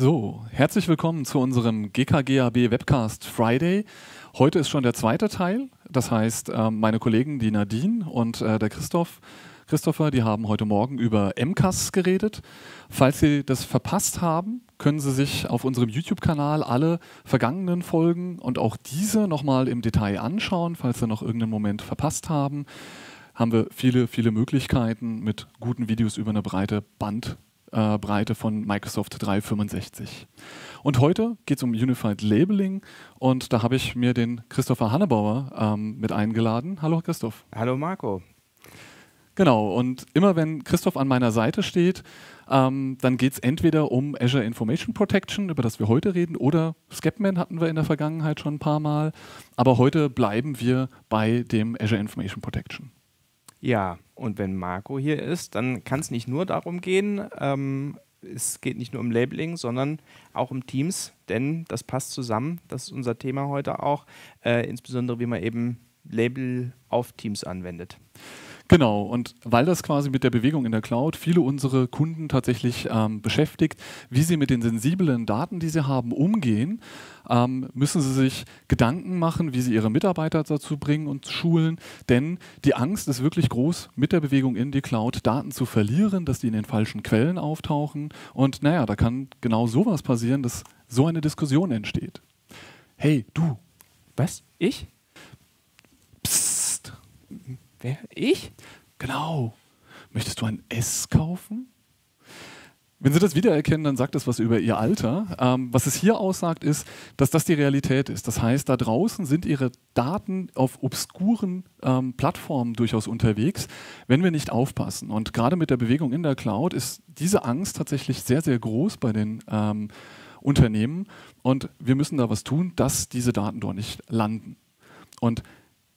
So, herzlich willkommen zu unserem GKGAB Webcast Friday. Heute ist schon der zweite Teil. Das heißt, äh, meine Kollegen, die Nadine und äh, der Christoph, Christopher, die haben heute Morgen über MCAS geredet. Falls Sie das verpasst haben, können Sie sich auf unserem YouTube-Kanal alle vergangenen Folgen und auch diese nochmal im Detail anschauen, falls Sie noch irgendeinen Moment verpasst haben. Haben wir viele, viele Möglichkeiten mit guten Videos über eine breite Band äh, Breite von Microsoft 365. Und heute geht es um Unified Labeling und da habe ich mir den Christopher Hannebauer ähm, mit eingeladen. Hallo Christoph. Hallo Marco. Genau, und immer wenn Christoph an meiner Seite steht, ähm, dann geht es entweder um Azure Information Protection, über das wir heute reden, oder Scapman hatten wir in der Vergangenheit schon ein paar Mal. Aber heute bleiben wir bei dem Azure Information Protection. Ja, und wenn Marco hier ist, dann kann es nicht nur darum gehen, ähm, es geht nicht nur um Labeling, sondern auch um Teams, denn das passt zusammen. Das ist unser Thema heute auch, äh, insbesondere wie man eben Label auf Teams anwendet. Genau, und weil das quasi mit der Bewegung in der Cloud viele unsere Kunden tatsächlich ähm, beschäftigt, wie sie mit den sensiblen Daten, die sie haben, umgehen, ähm, müssen sie sich Gedanken machen, wie sie ihre Mitarbeiter dazu bringen und schulen. Denn die Angst ist wirklich groß, mit der Bewegung in die Cloud Daten zu verlieren, dass die in den falschen Quellen auftauchen. Und naja, da kann genau sowas passieren, dass so eine Diskussion entsteht. Hey, du. Was? Ich? Psst. Wer? Ich? Genau. Möchtest du ein S kaufen? Wenn Sie das wiedererkennen, dann sagt das was über Ihr Alter. Ähm, was es hier aussagt, ist, dass das die Realität ist. Das heißt, da draußen sind Ihre Daten auf obskuren ähm, Plattformen durchaus unterwegs, wenn wir nicht aufpassen. Und gerade mit der Bewegung in der Cloud ist diese Angst tatsächlich sehr, sehr groß bei den ähm, Unternehmen. Und wir müssen da was tun, dass diese Daten dort nicht landen. Und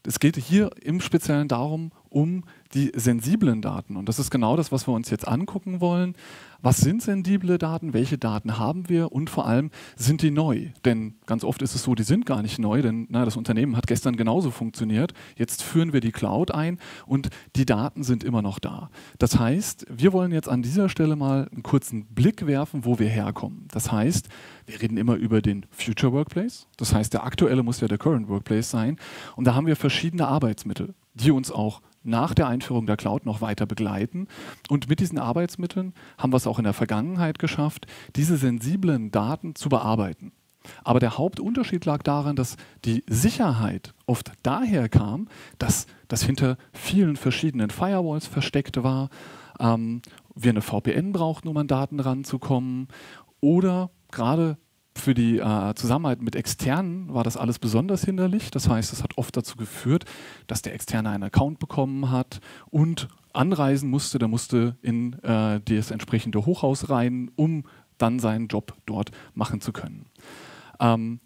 es geht hier im Speziellen darum, um die sensiblen Daten. Und das ist genau das, was wir uns jetzt angucken wollen. Was sind sensible Daten? Welche Daten haben wir? Und vor allem, sind die neu? Denn ganz oft ist es so, die sind gar nicht neu, denn na, das Unternehmen hat gestern genauso funktioniert. Jetzt führen wir die Cloud ein und die Daten sind immer noch da. Das heißt, wir wollen jetzt an dieser Stelle mal einen kurzen Blick werfen, wo wir herkommen. Das heißt, wir reden immer über den Future Workplace. Das heißt, der aktuelle muss ja der Current Workplace sein. Und da haben wir verschiedene Arbeitsmittel, die uns auch nach der Einführung der Cloud noch weiter begleiten. Und mit diesen Arbeitsmitteln haben wir es auch in der Vergangenheit geschafft, diese sensiblen Daten zu bearbeiten. Aber der Hauptunterschied lag darin, dass die Sicherheit oft daher kam, dass das hinter vielen verschiedenen Firewalls versteckt war, ähm, wir eine VPN brauchten, um an Daten ranzukommen oder gerade für die äh, Zusammenarbeit mit Externen war das alles besonders hinderlich. Das heißt, es hat oft dazu geführt, dass der Externe einen Account bekommen hat und anreisen musste. Der musste in äh, das entsprechende Hochhaus rein, um dann seinen Job dort machen zu können. Ähm,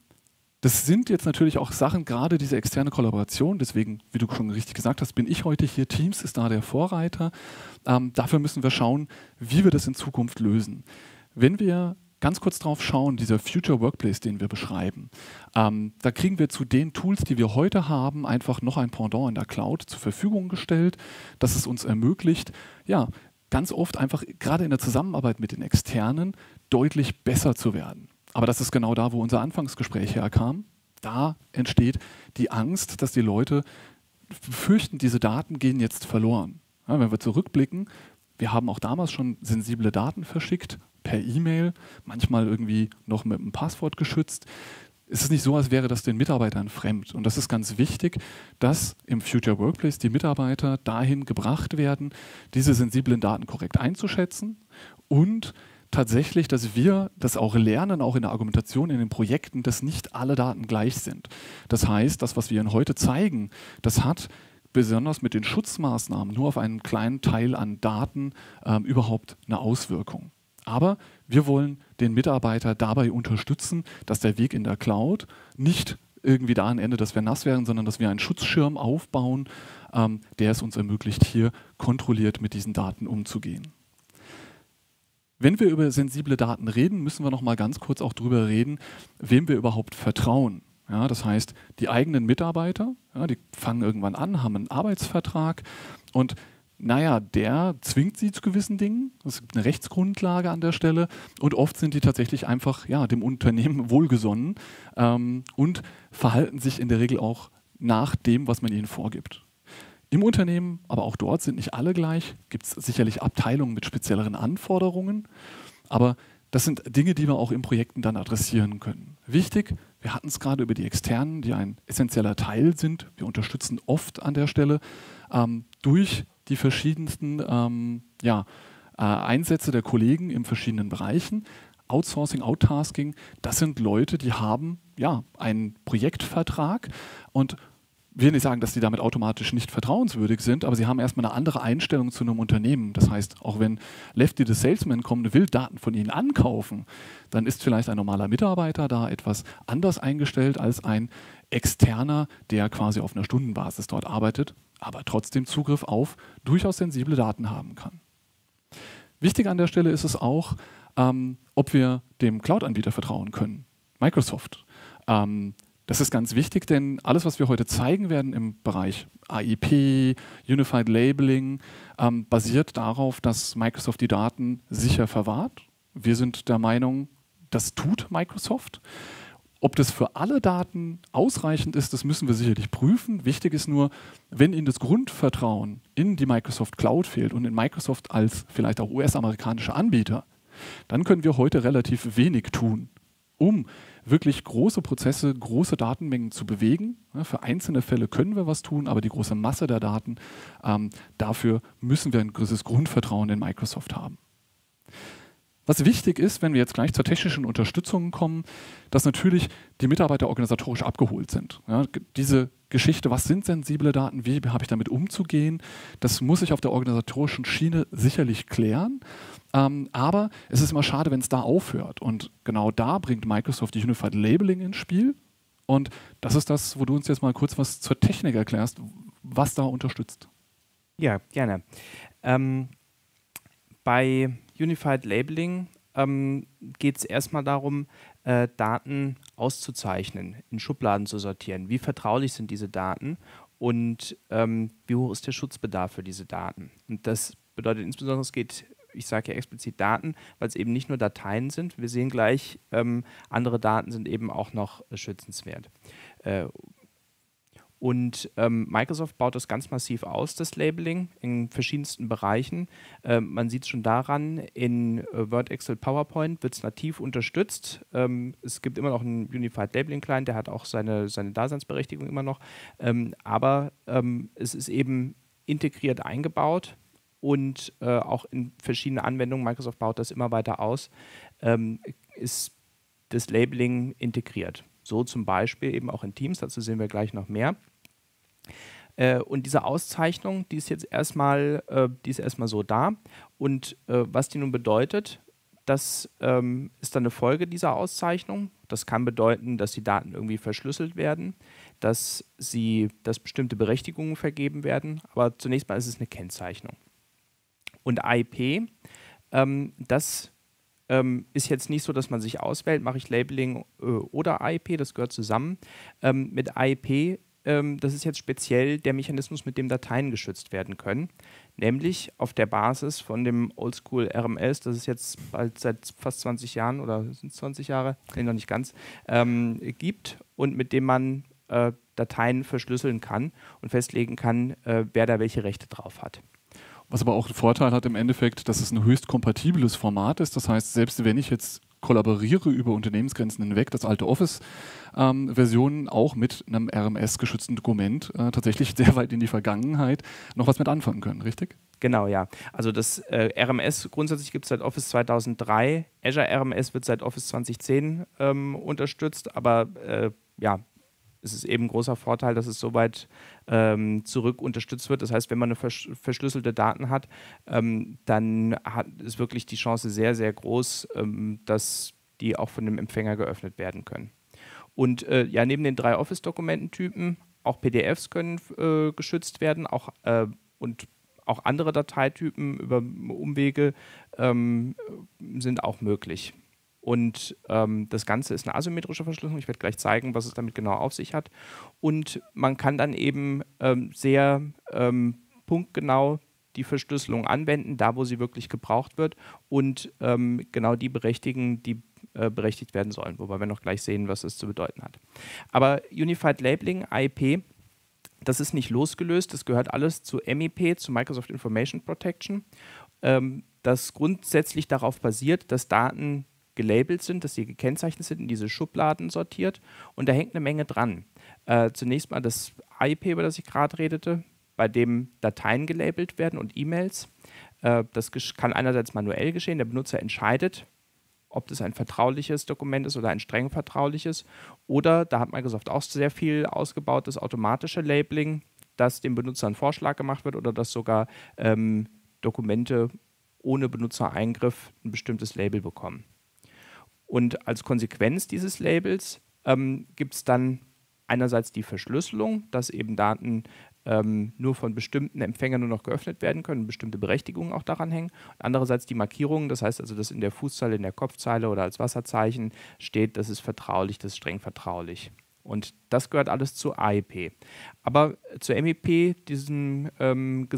das sind jetzt natürlich auch Sachen, gerade diese externe Kollaboration. Deswegen, wie du schon richtig gesagt hast, bin ich heute hier. Teams ist da der Vorreiter. Ähm, dafür müssen wir schauen, wie wir das in Zukunft lösen. Wenn wir ganz kurz drauf schauen, dieser Future Workplace, den wir beschreiben, ähm, da kriegen wir zu den Tools, die wir heute haben, einfach noch ein Pendant in der Cloud zur Verfügung gestellt, das es uns ermöglicht, ja, ganz oft einfach gerade in der Zusammenarbeit mit den Externen deutlich besser zu werden. Aber das ist genau da, wo unser Anfangsgespräch herkam. Da entsteht die Angst, dass die Leute fürchten, diese Daten gehen jetzt verloren. Ja, wenn wir zurückblicken, wir haben auch damals schon sensible Daten verschickt per E-Mail, manchmal irgendwie noch mit einem Passwort geschützt. Es ist nicht so, als wäre das den Mitarbeitern fremd. Und das ist ganz wichtig, dass im Future Workplace die Mitarbeiter dahin gebracht werden, diese sensiblen Daten korrekt einzuschätzen und tatsächlich, dass wir das auch lernen, auch in der Argumentation, in den Projekten, dass nicht alle Daten gleich sind. Das heißt, das, was wir Ihnen heute zeigen, das hat besonders mit den Schutzmaßnahmen nur auf einen kleinen Teil an Daten ähm, überhaupt eine Auswirkung. Aber wir wollen den Mitarbeiter dabei unterstützen, dass der Weg in der Cloud nicht irgendwie da ein Ende, dass wir nass werden, sondern dass wir einen Schutzschirm aufbauen, ähm, der es uns ermöglicht, hier kontrolliert mit diesen Daten umzugehen. Wenn wir über sensible Daten reden, müssen wir noch mal ganz kurz auch darüber reden, wem wir überhaupt vertrauen. Ja, das heißt, die eigenen Mitarbeiter, ja, die fangen irgendwann an, haben einen Arbeitsvertrag und naja, der zwingt sie zu gewissen Dingen. Es gibt eine Rechtsgrundlage an der Stelle und oft sind die tatsächlich einfach ja, dem Unternehmen wohlgesonnen ähm, und verhalten sich in der Regel auch nach dem, was man ihnen vorgibt. Im Unternehmen, aber auch dort sind nicht alle gleich, gibt es sicherlich Abteilungen mit spezielleren Anforderungen, aber das sind Dinge, die wir auch in Projekten dann adressieren können. Wichtig, wir hatten es gerade über die Externen, die ein essentieller Teil sind. Wir unterstützen oft an der Stelle ähm, durch die verschiedensten ähm, ja, äh, Einsätze der Kollegen in verschiedenen Bereichen. Outsourcing, Outtasking, das sind Leute, die haben ja einen Projektvertrag und will nicht sagen, dass die damit automatisch nicht vertrauenswürdig sind, aber sie haben erstmal eine andere Einstellung zu einem Unternehmen. Das heißt, auch wenn Lefty the Salesman kommt und will Daten von ihnen ankaufen, dann ist vielleicht ein normaler Mitarbeiter da etwas anders eingestellt als ein externer, der quasi auf einer Stundenbasis dort arbeitet, aber trotzdem Zugriff auf durchaus sensible Daten haben kann. Wichtig an der Stelle ist es auch, ähm, ob wir dem Cloud-Anbieter vertrauen können. Microsoft. Ähm, das ist ganz wichtig, denn alles, was wir heute zeigen werden im Bereich AIP, Unified Labeling, ähm, basiert darauf, dass Microsoft die Daten sicher verwahrt. Wir sind der Meinung, das tut Microsoft. Ob das für alle Daten ausreichend ist, das müssen wir sicherlich prüfen. Wichtig ist nur, wenn Ihnen das Grundvertrauen in die Microsoft Cloud fehlt und in Microsoft als vielleicht auch US-amerikanischer Anbieter, dann können wir heute relativ wenig tun, um wirklich große Prozesse, große Datenmengen zu bewegen. für einzelne Fälle können wir was tun, aber die große Masse der Daten, ähm, dafür müssen wir ein gewisses Grundvertrauen in Microsoft haben. Was wichtig ist, wenn wir jetzt gleich zur technischen Unterstützung kommen, dass natürlich die Mitarbeiter organisatorisch abgeholt sind. Ja, diese Geschichte, was sind sensible Daten, wie habe ich damit umzugehen, das muss ich auf der organisatorischen Schiene sicherlich klären. Ähm, aber es ist immer schade, wenn es da aufhört. Und genau da bringt Microsoft die Unified Labeling ins Spiel. Und das ist das, wo du uns jetzt mal kurz was zur Technik erklärst, was da unterstützt. Ja, gerne. Ähm, bei Unified Labeling ähm, geht es erstmal darum, äh, Daten auszuzeichnen, in Schubladen zu sortieren. Wie vertraulich sind diese Daten und ähm, wie hoch ist der Schutzbedarf für diese Daten? Und das bedeutet insbesondere, es geht ich sage ja explizit Daten, weil es eben nicht nur Dateien sind. Wir sehen gleich, ähm, andere Daten sind eben auch noch äh, schützenswert. Äh, und ähm, Microsoft baut das ganz massiv aus, das Labeling, in verschiedensten Bereichen. Ähm, man sieht es schon daran, in äh, Word, Excel, PowerPoint wird es nativ unterstützt. Ähm, es gibt immer noch einen Unified Labeling Client, der hat auch seine, seine Daseinsberechtigung immer noch. Ähm, aber ähm, es ist eben integriert eingebaut und äh, auch in verschiedene Anwendungen, Microsoft baut das immer weiter aus, ähm, ist das Labeling integriert. So zum Beispiel eben auch in Teams, dazu sehen wir gleich noch mehr. Äh, und diese Auszeichnung, die ist jetzt erstmal, äh, die ist erstmal so da. Und äh, was die nun bedeutet, das ähm, ist dann eine Folge dieser Auszeichnung. Das kann bedeuten, dass die Daten irgendwie verschlüsselt werden, dass sie, dass bestimmte Berechtigungen vergeben werden. Aber zunächst mal ist es eine Kennzeichnung. Und IP, ähm, das ähm, ist jetzt nicht so, dass man sich auswählt, mache ich Labeling äh, oder IP, das gehört zusammen. Ähm, mit IP, ähm, das ist jetzt speziell der Mechanismus, mit dem Dateien geschützt werden können, nämlich auf der Basis von dem Oldschool RMS, das es jetzt bald seit fast 20 Jahren oder sind es 20 Jahre, nee, noch nicht ganz, ähm, gibt und mit dem man äh, Dateien verschlüsseln kann und festlegen kann, äh, wer da welche Rechte drauf hat. Was aber auch den Vorteil hat im Endeffekt, dass es ein höchst kompatibles Format ist. Das heißt, selbst wenn ich jetzt kollaboriere über Unternehmensgrenzen hinweg, das alte Office-Versionen ähm, auch mit einem RMS-geschützten Dokument äh, tatsächlich sehr weit in die Vergangenheit noch was mit anfangen können, richtig? Genau, ja. Also das äh, RMS grundsätzlich gibt es seit Office 2003. Azure RMS wird seit Office 2010 ähm, unterstützt, aber äh, ja, es ist eben ein großer Vorteil, dass es soweit ähm, zurück unterstützt wird. Das heißt, wenn man eine versch verschlüsselte Daten hat, ähm, dann hat, ist wirklich die Chance sehr, sehr groß, ähm, dass die auch von dem Empfänger geöffnet werden können. Und äh, ja, neben den drei Office-Dokumententypen, auch PDFs können äh, geschützt werden, auch äh, und auch andere Dateitypen über Umwege ähm, sind auch möglich. Und ähm, das Ganze ist eine asymmetrische Verschlüsselung. Ich werde gleich zeigen, was es damit genau auf sich hat. Und man kann dann eben ähm, sehr ähm, punktgenau die Verschlüsselung anwenden, da wo sie wirklich gebraucht wird und ähm, genau die berechtigen, die äh, berechtigt werden sollen, wobei wir noch gleich sehen, was das zu bedeuten hat. Aber Unified Labeling, IP, das ist nicht losgelöst, das gehört alles zu MIP, zu Microsoft Information Protection, ähm, das grundsätzlich darauf basiert, dass Daten gelabelt sind, dass sie gekennzeichnet sind, in diese Schubladen sortiert und da hängt eine Menge dran. Äh, zunächst mal das IP, über das ich gerade redete, bei dem Dateien gelabelt werden und E-Mails. Äh, das kann einerseits manuell geschehen, der Benutzer entscheidet, ob das ein vertrauliches Dokument ist oder ein streng vertrauliches. Oder, da hat Microsoft auch sehr viel ausgebaut, das automatische Labeling, dass dem Benutzer ein Vorschlag gemacht wird oder dass sogar ähm, Dokumente ohne Benutzereingriff ein bestimmtes Label bekommen. Und als Konsequenz dieses Labels ähm, gibt es dann einerseits die Verschlüsselung, dass eben Daten ähm, nur von bestimmten Empfängern nur noch geöffnet werden können, bestimmte Berechtigungen auch daran hängen. Andererseits die Markierungen, das heißt also, dass in der Fußzeile, in der Kopfzeile oder als Wasserzeichen steht, das ist vertraulich, das ist streng vertraulich. Und das gehört alles zu AIP. Aber zu MIP, diesem ähm,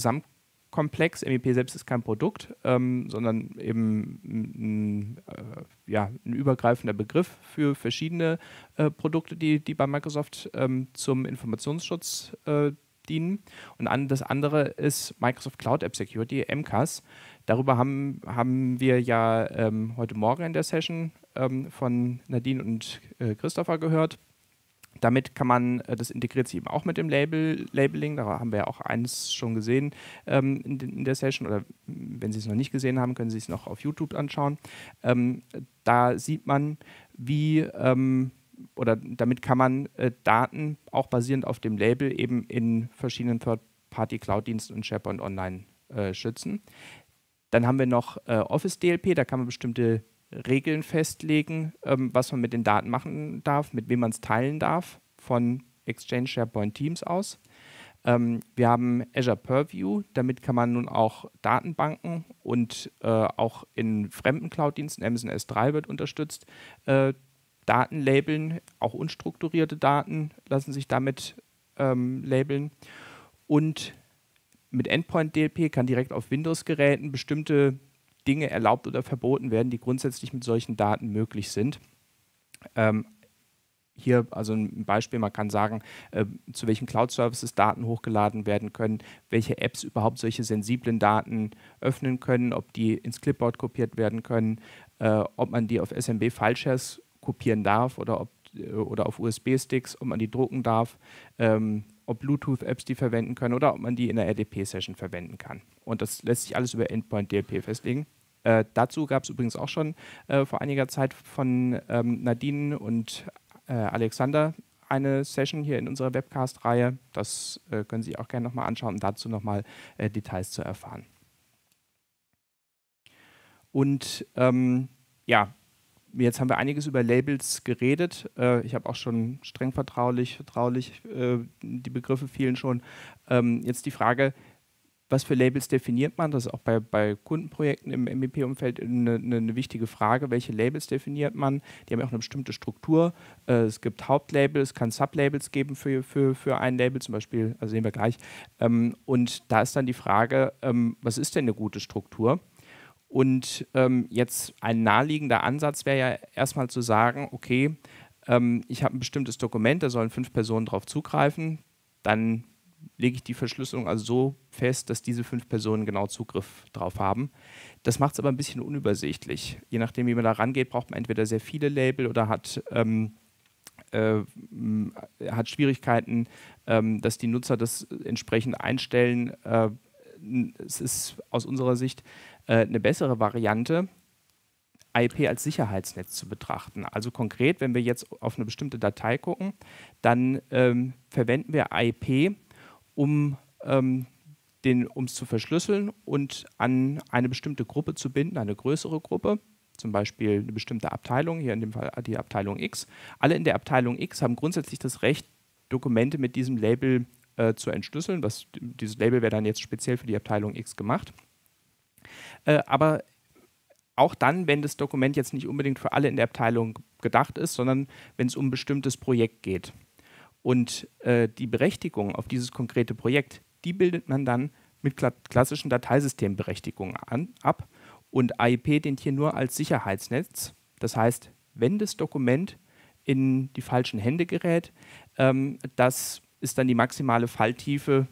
Gesamtkomplex, MIP selbst ist kein Produkt, ähm, sondern eben ein, äh, ja, ein übergreifender Begriff für verschiedene äh, Produkte, die, die bei Microsoft ähm, zum Informationsschutz äh, dienen. Und das andere ist Microsoft Cloud App Security, MCAS. Darüber haben, haben wir ja ähm, heute Morgen in der Session ähm, von Nadine und äh, Christopher gehört. Damit kann man, äh, das integriert sich eben auch mit dem Label, Labeling, da haben wir ja auch eins schon gesehen ähm, in, in, der Session oder wenn Sie es noch nicht gesehen haben, können Sie es noch auf YouTube anschauen. Ähm, da sieht man, wie ähm, oder damit kann man äh, Daten auch basierend auf dem Label eben in verschiedenen Third-Party-Cloud-Diensten und SharePoint Online äh, schützen. Dann haben wir noch äh, Office DLP, da kann man bestimmte Regeln festlegen, ähm, was man mit den Daten machen darf, mit wem man es teilen darf, von Exchange SharePoint Teams aus. Ähm, wir haben Azure Purview, damit kann man nun auch Datenbanken und äh, auch in fremden Cloud-Diensten, Amazon S3 wird unterstützt, äh, Daten labeln, auch unstrukturierte Daten lassen sich damit ähm, labeln. Und mit Endpoint DLP kann direkt auf Windows-Geräten bestimmte Dinge erlaubt oder verboten werden, die grundsätzlich mit solchen Daten möglich sind. Ähm, hier also ein Beispiel, man kann sagen, äh, zu welchen Cloud-Services Daten hochgeladen werden können, welche Apps überhaupt solche sensiblen Daten öffnen können, ob die ins Clipboard kopiert werden können, äh, ob man die auf SMB-Fileshares kopieren darf oder, ob, äh, oder auf USB-Sticks, ob man die drucken darf, ähm, ob Bluetooth-Apps die verwenden können oder ob man die in der RDP-Session verwenden kann. Und das lässt sich alles über Endpoint DLP festlegen. Äh, dazu gab es übrigens auch schon äh, vor einiger Zeit von ähm, Nadine und äh, Alexander eine Session hier in unserer Webcast-Reihe. Das äh, können Sie auch gerne nochmal anschauen, um dazu nochmal äh, Details zu erfahren. Und ähm, ja, Jetzt haben wir einiges über Labels geredet. Äh, ich habe auch schon streng vertraulich, vertraulich, äh, die Begriffe fielen schon. Ähm, jetzt die Frage, was für Labels definiert man? Das ist auch bei, bei Kundenprojekten im MVP-Umfeld eine, eine, wichtige Frage. Welche Labels definiert man? Die haben ja auch eine bestimmte Struktur. Äh, es gibt Hauptlabels, es kann Sublabels geben für, für, für ein Label, zum Beispiel, also sehen wir gleich. Ähm, und da ist dann die Frage, ähm, was ist denn eine gute Struktur? Und ähm, jetzt ein naheliegender Ansatz wäre ja erstmal zu sagen, okay, ähm, ich habe ein bestimmtes Dokument, da sollen fünf Personen drauf zugreifen, dann lege ich die Verschlüsselung also so fest, dass diese fünf Personen genau Zugriff drauf haben. Das macht es aber ein bisschen unübersichtlich. Je nachdem, wie man da rangeht, braucht man entweder sehr viele Label oder hat, ähm, äh, hat Schwierigkeiten, ähm, dass die Nutzer das entsprechend einstellen. Äh, es ist aus unserer Sicht äh, eine bessere Variante, IP als Sicherheitsnetz zu betrachten. Also konkret, wenn wir jetzt auf eine bestimmte Datei gucken, dann ähm, verwenden wir IP, um ähm, es zu verschlüsseln und an eine bestimmte Gruppe zu binden, eine größere Gruppe, zum Beispiel eine bestimmte Abteilung, hier in dem Fall die Abteilung X. Alle in der Abteilung X haben grundsätzlich das Recht, Dokumente mit diesem Label äh, zu entschlüsseln. Was, dieses Label wäre dann jetzt speziell für die Abteilung X gemacht. Äh, aber auch dann, wenn das Dokument jetzt nicht unbedingt für alle in der Abteilung gedacht ist, sondern wenn es um ein bestimmtes Projekt geht. Und äh, die Berechtigung auf dieses konkrete Projekt, die bildet man dann mit klassischen Dateisystemberechtigungen an, ab und AIP dient hier nur als Sicherheitsnetz. Das heißt, wenn das Dokument in die falschen Hände gerät, ähm, das ist dann die maximale Falltiefe,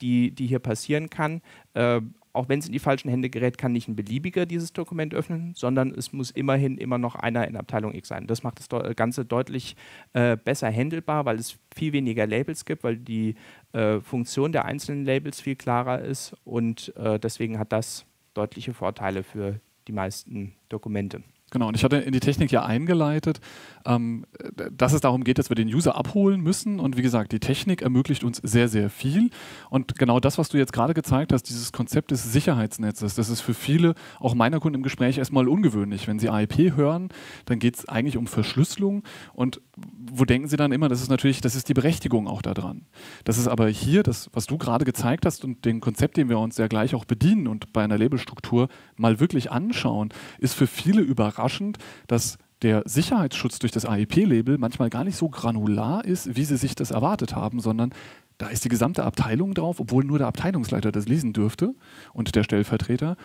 die, die hier passieren kann. Äh, auch wenn es in die falschen Hände gerät, kann nicht ein beliebiger dieses Dokument öffnen, sondern es muss immerhin immer noch einer in Abteilung X sein. Das macht das Ganze deutlich äh, besser handelbar, weil es viel weniger Labels gibt, weil die äh, Funktion der einzelnen Labels viel klarer ist und äh, deswegen hat das deutliche Vorteile für die meisten Dokumente. Genau, und ich hatte in die Technik ja eingeleitet, ähm, dass es darum geht, dass wir den User abholen müssen. Und wie gesagt, die Technik ermöglicht uns sehr, sehr viel. Und genau das, was du jetzt gerade gezeigt hast, dieses Konzept des Sicherheitsnetzes, das ist für viele, auch meiner Kunden im Gespräch, erstmal ungewöhnlich. Wenn sie AIP hören, dann geht es eigentlich um Verschlüsselung. Und wo denken sie dann immer, das ist natürlich, das ist die Berechtigung auch daran. Das ist aber hier, das, was du gerade gezeigt hast und den Konzept, den wir uns ja gleich auch bedienen und bei einer Labelstruktur mal wirklich anschauen, ist für viele überraschend überraschend, dass der Sicherheitsschutz durch das AEP-Label manchmal gar nicht so granular ist, wie sie sich das erwartet haben, sondern da ist die gesamte Abteilung drauf, obwohl nur der Abteilungsleiter das lesen dürfte und der Stellvertreter.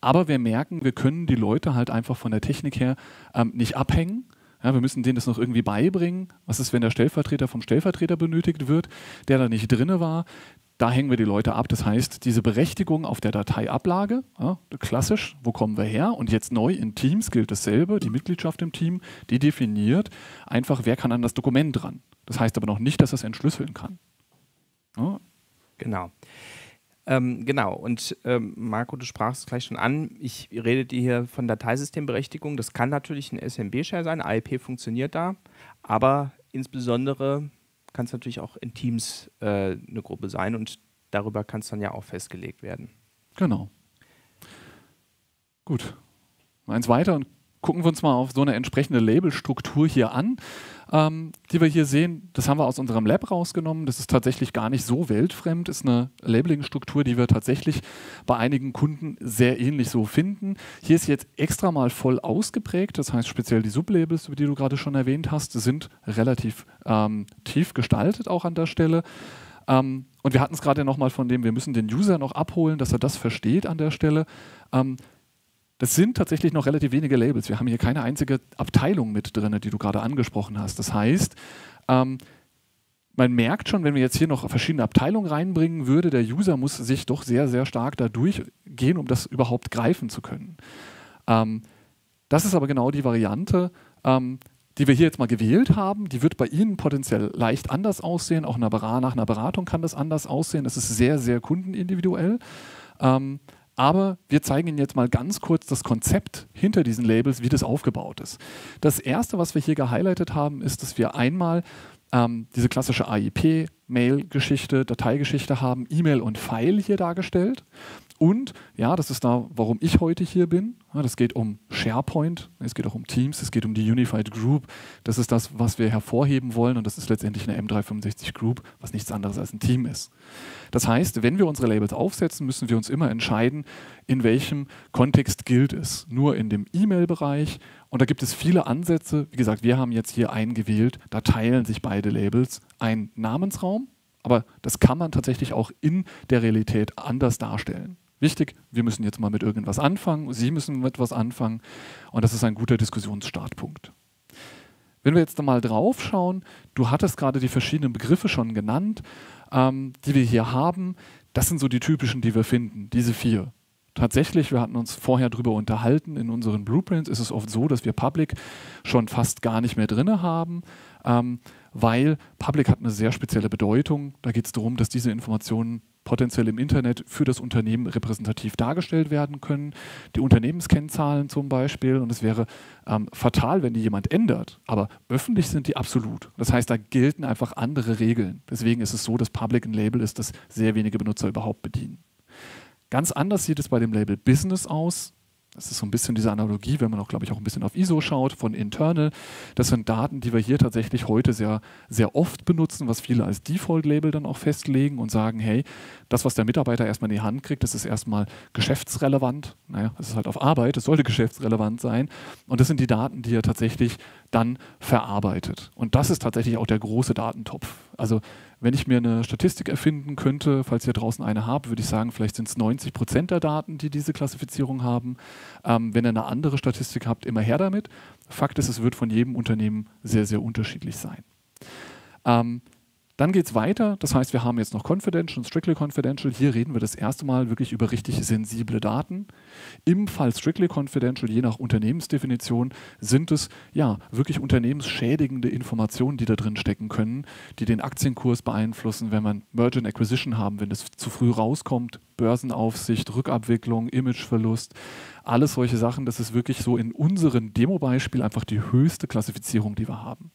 Aber wir merken, wir können die Leute halt einfach von der Technik her ähm, nicht abhängen. Ja, wir müssen denen das noch irgendwie beibringen. Was ist, wenn der Stellvertreter vom Stellvertreter benötigt wird, der da nicht drinne war? Da hängen wir die Leute ab. Das heißt, diese Berechtigung auf der Dateiablage, ja, klassisch, wo kommen wir her? Und jetzt neu in Teams gilt dasselbe. Die Mitgliedschaft im Team, die definiert einfach, wer kann an das Dokument ran. Das heißt aber noch nicht, dass es entschlüsseln kann. Ja. Genau. Ähm, genau, und ähm, Marco, du sprachst es gleich schon an. Ich rede dir hier von Dateisystemberechtigung. Das kann natürlich ein SMB-Share sein. AIP funktioniert da, aber insbesondere kann es natürlich auch in Teams äh, eine Gruppe sein und darüber kann es dann ja auch festgelegt werden. Genau. Gut. Eins weiter und gucken wir uns mal auf so eine entsprechende Labelstruktur hier an, ähm, die wir hier sehen. Das haben wir aus unserem Lab rausgenommen. Das ist tatsächlich gar nicht so weltfremd. Ist eine Labeling-Struktur, die wir tatsächlich bei einigen Kunden sehr ähnlich so finden. Hier ist jetzt extra mal voll ausgeprägt. Das heißt, speziell die Sublabels, über die du gerade schon erwähnt hast, sind relativ ähm, tief gestaltet auch an der Stelle. Ähm, und wir hatten es gerade nochmal von dem, wir müssen den User noch abholen, dass er das versteht an der Stelle. Ähm, das sind tatsächlich noch relativ wenige Labels. Wir haben hier keine einzige Abteilung mit drin, die du gerade angesprochen hast. Das heißt, ähm, man merkt schon, wenn wir jetzt hier noch verschiedene Abteilungen reinbringen würde, der User muss sich doch sehr, sehr stark da durchgehen, um das überhaupt greifen zu können. Ähm, das ist aber genau die Variante, ähm, die wir hier jetzt mal gewählt haben. Die wird bei Ihnen potenziell leicht anders aussehen. Auch nach einer Beratung kann das anders aussehen. Es ist sehr, sehr kundenindividuell. Ähm, aber wir zeigen Ihnen jetzt mal ganz kurz das Konzept hinter diesen Labels, wie das aufgebaut ist. Das erste, was wir hier gehighlightet haben, ist, dass wir einmal ähm, diese klassische AIP, Mail-Geschichte, Dateigeschichte haben, E-Mail und File hier dargestellt. Und ja, das ist da, warum ich heute hier bin. Ja, das geht um SharePoint, es geht auch um Teams, es geht um die Unified Group. Das ist das, was wir hervorheben wollen und das ist letztendlich eine M365 Group, was nichts anderes als ein Team ist. Das heißt, wenn wir unsere Labels aufsetzen, müssen wir uns immer entscheiden, in welchem Kontext gilt es. Nur in dem E-Mail-Bereich und da gibt es viele Ansätze. Wie gesagt, wir haben jetzt hier einen gewählt, da teilen sich beide Labels einen Namensraum, aber das kann man tatsächlich auch in der Realität anders darstellen. Wichtig, wir müssen jetzt mal mit irgendwas anfangen, Sie müssen mit etwas anfangen und das ist ein guter Diskussionsstartpunkt. Wenn wir jetzt mal drauf schauen, du hattest gerade die verschiedenen Begriffe schon genannt, ähm, die wir hier haben. Das sind so die typischen, die wir finden, diese vier. Tatsächlich, wir hatten uns vorher darüber unterhalten, in unseren Blueprints ist es oft so, dass wir Public schon fast gar nicht mehr drin haben. Ähm, weil Public hat eine sehr spezielle Bedeutung. Da geht es darum, dass diese Informationen potenziell im Internet für das Unternehmen repräsentativ dargestellt werden können. Die Unternehmenskennzahlen zum Beispiel. Und es wäre ähm, fatal, wenn die jemand ändert. Aber öffentlich sind die absolut. Das heißt, da gelten einfach andere Regeln. Deswegen ist es so, dass Public ein Label ist, das sehr wenige Benutzer überhaupt bedienen. Ganz anders sieht es bei dem Label Business aus. Das ist so ein bisschen diese Analogie, wenn man auch, glaube ich, auch ein bisschen auf ISO schaut, von internal. Das sind Daten, die wir hier tatsächlich heute sehr, sehr oft benutzen, was viele als Default-Label dann auch festlegen und sagen, hey, das, was der Mitarbeiter erstmal in die Hand kriegt, das ist erstmal geschäftsrelevant. Naja, es ist halt auf Arbeit, es sollte geschäftsrelevant sein. Und das sind die Daten, die er tatsächlich dann verarbeitet. Und das ist tatsächlich auch der große Datentopf. Also Wenn ich mir eine Statistik erfinden könnte, falls ihr draußen eine habt, würde ich sagen, vielleicht sind es 90 Prozent der Daten, die diese Klassifizierung haben. Ähm, wenn ihr eine andere Statistik habt, immer her damit. Fakt ist, es wird von jedem Unternehmen sehr, sehr unterschiedlich sein. Ähm, dann geht es weiter, das heißt, wir haben jetzt noch Confidential und Strictly Confidential. Hier reden wir das erste Mal wirklich über richtig sensible Daten. Im Fall Strictly Confidential, je nach Unternehmensdefinition, sind es ja wirklich unternehmensschädigende Informationen, die da drin stecken können, die den Aktienkurs beeinflussen, wenn man Merger and Acquisition haben, wenn es zu früh rauskommt, Börsenaufsicht, Rückabwicklung, Imageverlust, alles solche Sachen. Das ist wirklich so in unserem Demo-Beispiel einfach die höchste Klassifizierung, die wir haben.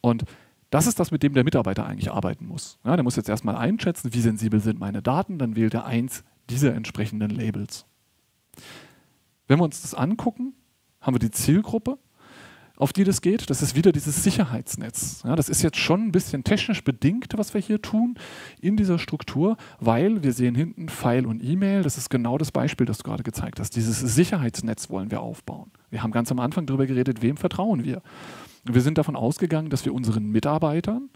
Und das ist das, mit dem der Mitarbeiter eigentlich arbeiten muss. Ja, der muss jetzt erstmal einschätzen, wie sensibel sind meine Daten, dann wählt er eins dieser entsprechenden Labels. Wenn wir uns das angucken, haben wir die Zielgruppe, auf die das geht. Das ist wieder dieses Sicherheitsnetz. Ja, das ist jetzt schon ein bisschen technisch bedingt, was wir hier tun in dieser Struktur, weil wir sehen hinten File und E-Mail. Das ist genau das Beispiel, das du gerade gezeigt hast. Dieses Sicherheitsnetz wollen wir aufbauen. Wir haben ganz am Anfang darüber geredet, wem vertrauen wir. Wir sind davon ausgegangen, dass wir unseren Mitarbeitern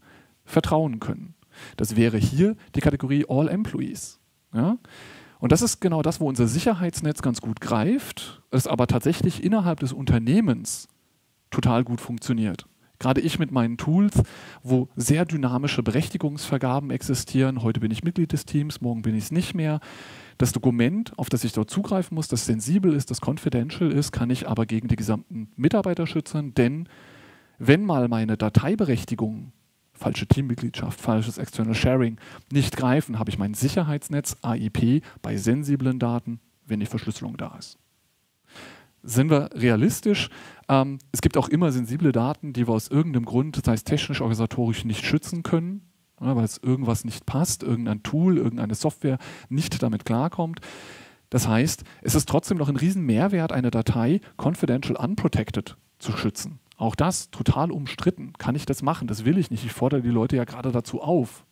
vertrauen können. Das wäre hier die Kategorie All Employees. Ja? Und das ist genau das, wo unser Sicherheitsnetz ganz gut greift, es aber tatsächlich innerhalb des Unternehmens total gut funktioniert. Gerade ich mit meinen Tools, wo sehr dynamische Berechtigungsvergaben existieren. Heute bin ich Mitglied des Teams, morgen bin ich es nicht mehr. Das Dokument, auf das ich dort zugreifen muss, das sensibel ist, das confidential ist, kann ich aber gegen die gesamten Mitarbeiter schützen, denn wenn mal meine Dateiberechtigungen, falsche Teammitgliedschaft, falsches External Sharing, nicht greifen, habe ich mein Sicherheitsnetz AIP bei sensiblen Daten, wenn die Verschlüsselung da ist. Sind wir realistisch? Ähm, es gibt auch immer sensible Daten, die wir aus irgendeinem Grund, das heißt technisch, organisatorisch, nicht schützen können, ja, weil es irgendwas nicht passt, irgendein Tool, irgendeine Software nicht damit klarkommt. Das heißt, es ist trotzdem noch ein Riesenmehrwert, eine Datei confidential unprotected zu schützen. Auch das total umstritten. Kann ich das machen? Das will ich nicht. Ich fordere die Leute ja gerade dazu auf.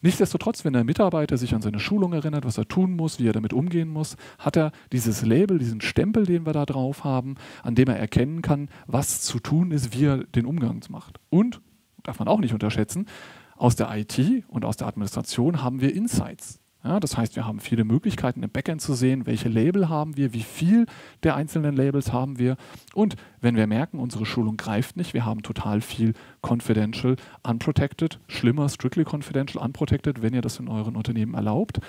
Nichtsdestotrotz, wenn der Mitarbeiter sich an seine Schulung erinnert, was er tun muss, wie er damit umgehen muss, hat er dieses Label, diesen Stempel, den wir da drauf haben, an dem er erkennen kann, was zu tun ist, wie er den Umgang macht. Und, darf man auch nicht unterschätzen, aus der IT und aus der Administration haben wir Insights. Ja, das heißt, wir haben viele Möglichkeiten im Backend zu sehen, welche Label haben wir, wie viel der einzelnen Labels haben wir. Und wenn wir merken, unsere Schulung greift nicht, wir haben total viel Confidential, Unprotected, schlimmer, Strictly Confidential, Unprotected, wenn ihr das in euren Unternehmen erlaubt,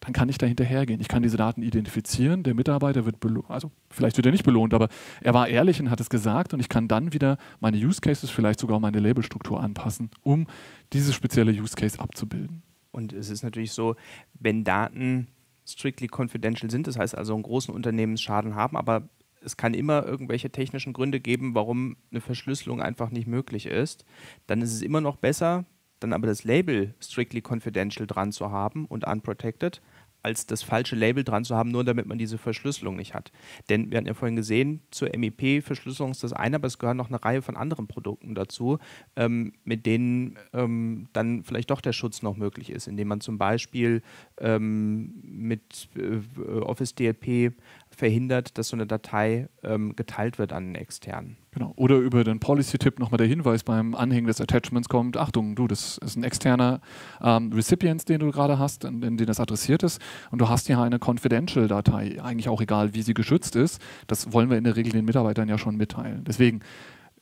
dann kann ich da hinterhergehen. Ich kann diese Daten identifizieren. Der Mitarbeiter wird belohnt, also vielleicht wird er nicht belohnt, aber er war ehrlich und hat es gesagt und ich kann dann wieder meine Use Cases, vielleicht sogar meine Labelstruktur anpassen, um dieses spezielle Use Case abzubilden. Und es ist natürlich so, wenn Daten strictly confidential sind, das heißt also einen großen Unternehmensschaden haben, aber es kann immer irgendwelche technischen Gründe geben, warum eine Verschlüsselung einfach nicht möglich ist, dann ist es immer noch besser, dann aber das Label strictly confidential dran zu haben und unprotected, als das falsche Label dran zu haben, nur damit man diese Verschlüsselung nicht hat. Denn wir hatten ja vorhin gesehen, zur MIP-Verschlüsselung ist das eine, aber es gehören noch eine Reihe von anderen Produkten dazu, ähm, mit denen ähm, dann vielleicht doch der Schutz noch möglich ist, indem man zum Beispiel ähm, mit äh, Office DLP verhindert, dass so eine Datei ähm, geteilt wird an einen externen. Genau. Oder über den Policy-Tipp nochmal der Hinweis beim Anhängen des Attachments kommt, Achtung, du, das ist ein externer ähm, Recipient, den du gerade hast, in, in den das adressiert ist und du hast hier eine Confidential-Datei, eigentlich auch egal, wie sie geschützt ist. Das wollen wir in der Regel den Mitarbeitern ja schon mitteilen. Deswegen,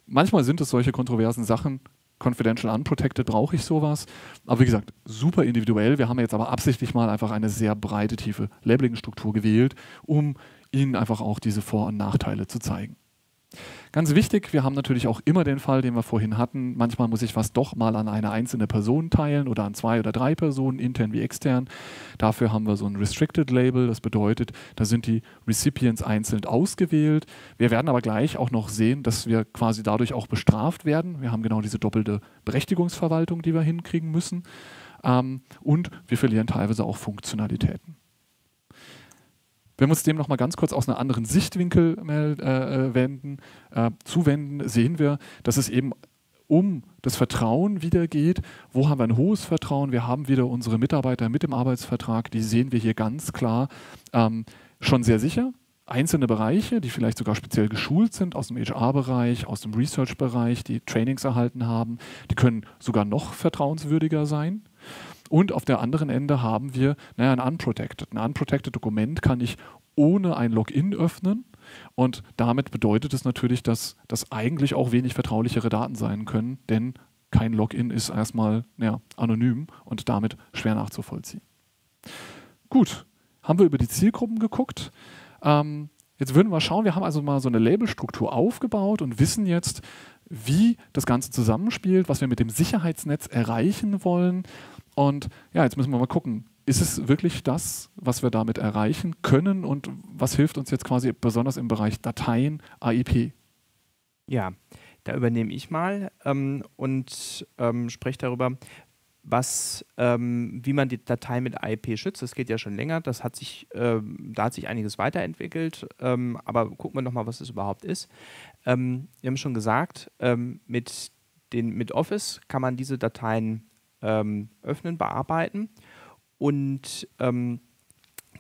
manchmal sind es solche kontroversen Sachen, Confidential Unprotected brauche ich sowas. Aber wie gesagt, super individuell. Wir haben jetzt aber absichtlich mal einfach eine sehr breite, tiefe Labeling-Struktur gewählt, um Ihnen einfach auch diese Vor- und Nachteile zu zeigen. Ganz wichtig, wir haben natürlich auch immer den Fall, den wir vorhin hatten. Manchmal muss ich was doch mal an eine einzelne Person teilen oder an zwei oder drei Personen, intern wie extern. Dafür haben wir so ein Restricted Label. Das bedeutet, da sind die Recipients einzeln ausgewählt. Wir werden aber gleich auch noch sehen, dass wir quasi dadurch auch bestraft werden. Wir haben genau diese doppelte Berechtigungsverwaltung, die wir hinkriegen müssen. Ähm, und wir verlieren teilweise auch Funktionalitäten. Wenn wir uns dem nochmal ganz kurz aus einer anderen Sichtwinkel äh, äh, wenden, äh, zuwenden, sehen wir, dass es eben um das Vertrauen wieder geht. Wo haben wir ein hohes Vertrauen? Wir haben wieder unsere Mitarbeiter mit dem Arbeitsvertrag, die sehen wir hier ganz klar ähm, schon sehr sicher. einzelne Bereiche, die vielleicht sogar speziell geschult sind aus dem HR-Bereich, aus dem Research-Bereich, die Trainings erhalten haben, die können sogar noch vertrauenswürdiger sein. Und auf der anderen Ende haben wir naja, ein Unprotected. Ein Unprotected Dokument kann ich ohne ein Login öffnen. Und damit bedeutet es natürlich, dass das eigentlich auch wenig vertraulichere Daten sein können, denn kein Login ist erstmal ja, anonym und damit schwer nachzuvollziehen. Gut, haben wir über die Zielgruppen geguckt. Ähm, jetzt würden wir schauen, wir haben also mal so eine Labelstruktur aufgebaut und wissen jetzt, wie das Ganze zusammenspielt, was wir mit dem Sicherheitsnetz erreichen wollen. Und ja, jetzt müssen wir mal gucken, ist es wirklich das, was wir damit erreichen können und was hilft uns jetzt quasi besonders im Bereich Dateien, AIP? Ja, da übernehme ich mal ähm, und ähm, spreche darüber, was, ähm, wie man die Datei mit AIP schützt. Das geht ja schon länger. Das hat sich, ähm, da hat sich einiges weiterentwickelt. Ähm, aber gucken wir nochmal, was es überhaupt ist. Ähm, wir haben schon gesagt, mit, den, mit Office kann man diese Dateien ähm, öffnen, bearbeiten und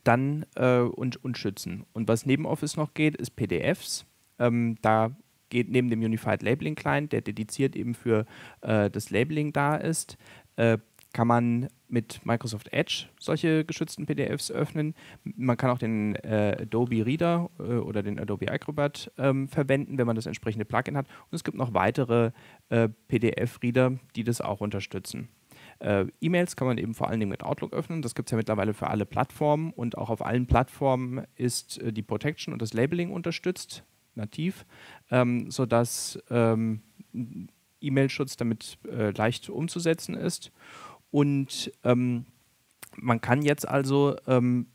dann äh, und, und schützen. Und was neben Office noch geht, ist PDFs. da geht neben dem Unified Labeling Client, der dediziert eben für äh, das Labeling da ist, äh, kann man mit Microsoft Edge solche geschützten PDFs öffnen. Man kann auch den äh, Adobe Reader äh, oder den Adobe Acrobat ähm, verwenden, wenn man das entsprechende Plugin hat. Und es gibt noch weitere äh, PDF-Reader, die das auch unterstützen. Äh, E-Mails kann man eben vor allen Dingen mit Outlook öffnen. Das gibt es ja mittlerweile für alle Plattformen und auch auf allen Plattformen ist äh, die Protection und das Labeling unterstützt, nativ, ähm, sodass ähm, E-Mail-Schutz damit äh, leicht umzusetzen ist. Und ähm, man kann jetzt also ähm,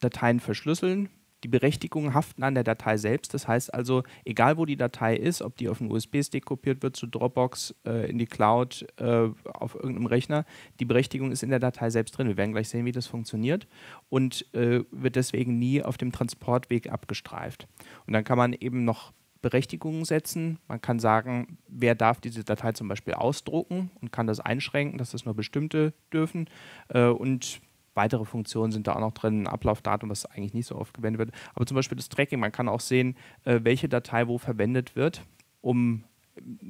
Dateien verschlüsseln. Die Berechtigungen haften an der Datei selbst. Das heißt also, egal wo die Datei ist, ob die auf einen USB-Stick kopiert wird, zu Dropbox, äh, in die Cloud, äh, auf irgendeinem Rechner, die Berechtigung ist in der Datei selbst drin. Wir werden gleich sehen, wie das funktioniert und äh, wird deswegen nie auf dem Transportweg abgestreift. Und dann kann man eben noch Berechtigungen setzen. Man kann sagen, wer darf diese Datei zum Beispiel ausdrucken und kann das einschränken, dass das nur bestimmte dürfen. Äh, und weitere Funktionen sind da auch noch drin, ein Ablaufdatum, was eigentlich nicht so oft gewendet wird. Aber zum Beispiel das Tracking, man kann auch sehen, äh, welche Datei wo verwendet wird, um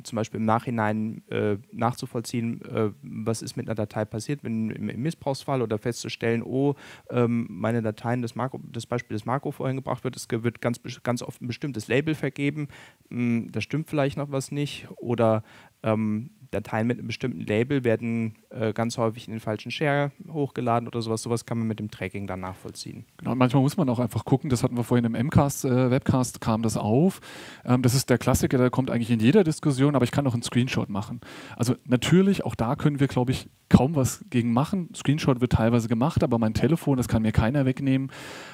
zum Beispiel im Nachhinein äh, nachzuvollziehen, äh, was ist mit einer Datei passiert, wenn im, im Missbrauchsfall oder festzustellen, oh, ähm, meine Dateien, das, Marco, das Beispiel des Marco vorhin gebracht wird, es wird ganz, ganz oft ein bestimmtes Label vergeben, hm, da stimmt vielleicht noch was nicht oder ähm, Dateien mit einem bestimmten Label werden äh, ganz häufig in den falschen Share hochgeladen oder sowas. Sowas kann man mit dem Tracking dann nachvollziehen. Genau, manchmal muss man auch einfach gucken, das hatten wir vorhin im MCAST, äh, Webcast kam das auf. Ähm, das ist der Klassiker, der kommt eigentlich in jeder Diskussion, aber ich kann auch einen Screenshot machen. Also natürlich, auch da können wir, glaube ich, kaum was gegen machen. Screenshot wird teilweise gemacht, aber mein Telefon, das kann mir keiner wegnehmen.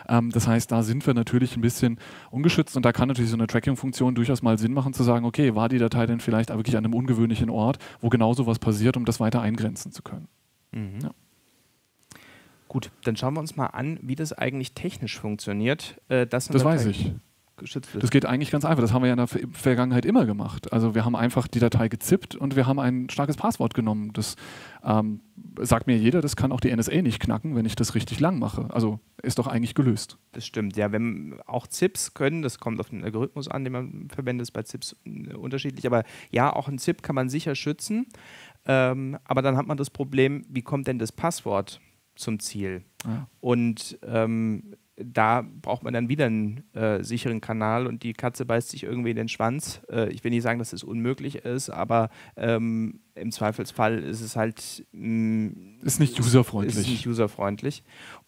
Ähm, das heißt, da sind wir natürlich ein bisschen ungeschützt und da kann natürlich so eine Tracking-Funktion durchaus mal Sinn machen, zu sagen, okay, war die Datei denn vielleicht wirklich an einem ungewöhnlichen Ort, wo genau sowas passiert, um das weiter eingrenzen zu können. Mhm. Ja. Gut, dann schauen wir uns mal an, wie das eigentlich technisch funktioniert. Äh, das weiß ich. Das geht eigentlich ganz einfach. Das haben wir ja in der Vergangenheit immer gemacht. Also wir haben einfach die Datei gezippt und wir haben ein starkes Passwort genommen. Das ähm, sagt mir jeder, das kann auch die NSA nicht knacken, wenn ich das richtig lang mache. Also ist doch eigentlich gelöst. Das stimmt, ja. Wenn auch ZIPs können, das kommt auf den Algorithmus an, den man verwendet, ist bei ZIPs unterschiedlich. Aber ja, auch ein ZIP kann man sicher schützen. Ähm, aber dann hat man das Problem, wie kommt denn das Passwort zum Ziel? Ja. Und ähm, da braucht man dann wieder einen äh, sicheren Kanal und die Katze beißt sich irgendwie in den Schwanz. Äh, ich will nicht sagen, dass es unmöglich ist, aber ähm, im Zweifelsfall ist es halt. Mh, mm, ist nicht userfreundlich. Ist nicht userfreundlich.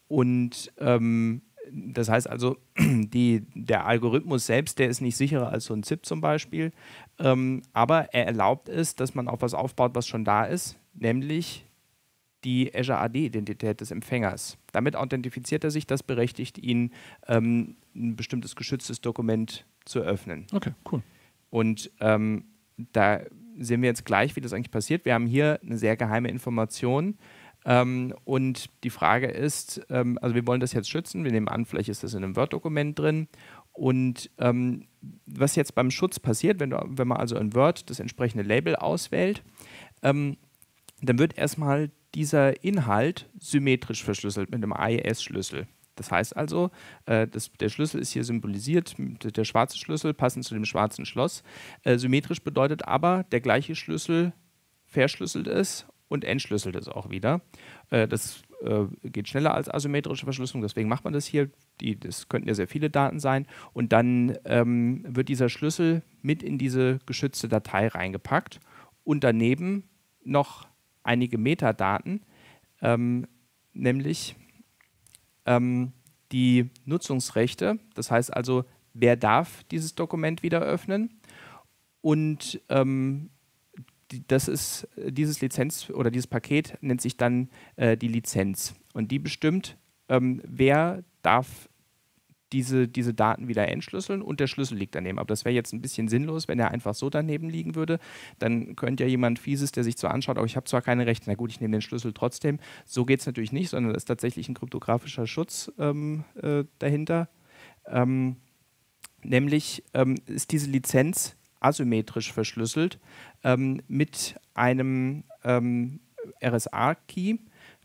Und ähm, das heißt also, die, der Algorithmus selbst, der ist nicht sicherer als so ein ZIP zum Beispiel, ähm, aber er erlaubt es, dass man auf was aufbaut, was schon da ist, nämlich die Azure AD-Identität des Empfängers. Damit authentifiziert er sich, das berechtigt ihn, ähm, ein bestimmtes geschütztes Dokument zu öffnen. Okay, cool. Und ähm, da sehen wir jetzt gleich, wie das eigentlich passiert. Wir haben hier eine sehr geheime Information. Ähm, und die Frage ist, ähm, also wir wollen das jetzt schützen. Wir nehmen an, vielleicht ist das in einem Word-Dokument drin. Und ähm, was jetzt beim Schutz passiert, wenn, du, wenn man also in Word das entsprechende Label auswählt, ähm, dann wird erstmal dieser Inhalt symmetrisch verschlüsselt mit einem AES-Schlüssel. Das heißt also, äh, das, der Schlüssel ist hier symbolisiert, der schwarze Schlüssel passend zu dem schwarzen Schloss. Äh, symmetrisch bedeutet aber, der gleiche Schlüssel verschlüsselt ist und entschlüsselt es auch wieder. Äh, das äh, geht schneller als asymmetrische Verschlüsselung, deswegen macht man das hier. Die, das könnten ja sehr viele Daten sein. Und dann ähm, wird dieser Schlüssel mit in diese geschützte Datei reingepackt und daneben noch einige Metadaten, ähm, nämlich ähm, die Nutzungsrechte. Das heißt also, wer darf dieses Dokument wieder öffnen und ähm, das ist dieses Lizenz oder dieses Paket nennt sich dann äh, die Lizenz und die bestimmt, ähm, wer darf diese, diese Daten wieder entschlüsseln und der Schlüssel liegt daneben. Aber das wäre jetzt ein bisschen sinnlos, wenn er einfach so daneben liegen würde. Dann könnte ja jemand Fieses, der sich zwar anschaut, aber ich habe zwar keine Rechte, na gut, ich nehme den Schlüssel trotzdem. So geht es natürlich nicht, sondern es ist tatsächlich ein kryptografischer Schutz ähm, äh, dahinter. Ähm, nämlich ähm, ist diese Lizenz asymmetrisch verschlüsselt ähm, mit einem ähm, RSA-Key,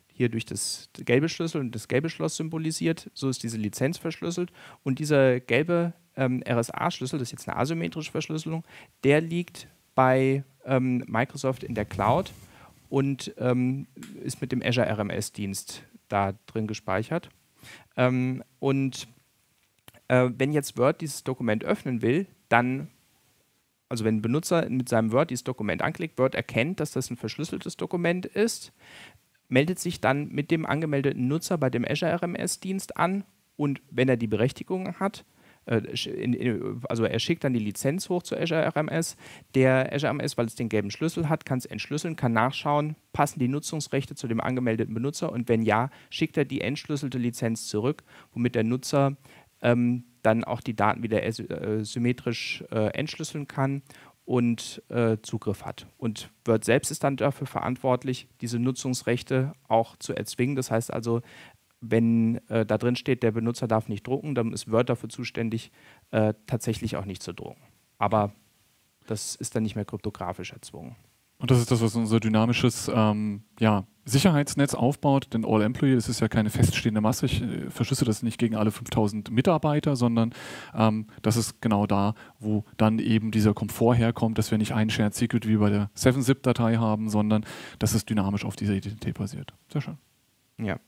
hier durch das gelbe Schlüssel und das gelbe Schloss symbolisiert. So ist diese Lizenz verschlüsselt. Und dieser gelbe ähm, RSA-Schlüssel, das ist jetzt eine asymmetrische Verschlüsselung, der liegt bei ähm, Microsoft in der Cloud und ähm, ist mit dem Azure RMS-Dienst da drin gespeichert. Ähm, und äh, wenn jetzt Word dieses Dokument öffnen will, dann also wenn ein Benutzer mit seinem Word dieses Dokument anklickt, Word erkennt, dass das ein verschlüsseltes Dokument ist, meldet sich dann mit dem angemeldeten Nutzer bei dem Azure RMS-Dienst an und wenn er die Berechtigung hat, äh, also er schickt dann die Lizenz hoch zu Azure RMS. Der Azure RMS, weil es den gelben Schlüssel hat, kann es entschlüsseln, kann nachschauen, passen die Nutzungsrechte zu dem angemeldeten Benutzer und wenn ja, schickt er die entschlüsselte Lizenz zurück, womit der Nutzer ähm, dann auch die Daten wieder äh, symmetrisch äh, entschlüsseln kann und äh, Zugriff hat. Und Word selbst ist dann dafür verantwortlich, diese Nutzungsrechte auch zu erzwingen. Das heißt also, wenn äh, da drin steht, der Benutzer darf nicht drucken, dann ist Word dafür zuständig, äh, tatsächlich auch nicht zu drucken. Aber das ist dann nicht mehr kryptografisch erzwungen. Und das ist das, was unser dynamisches ähm, ja, Sicherheitsnetz aufbaut. Denn All-Employee, das ist ja keine feststehende Masse. Ich äh, verschlüsse das nicht gegen alle 5000 Mitarbeiter, sondern ähm, das ist genau da, wo dann eben dieser Komfort herkommt, dass wir nicht ein Shared Secret wie bei der 7-Zip-Datei haben, sondern dass es dynamisch auf dieser Identität basiert. Sehr schön. Ja.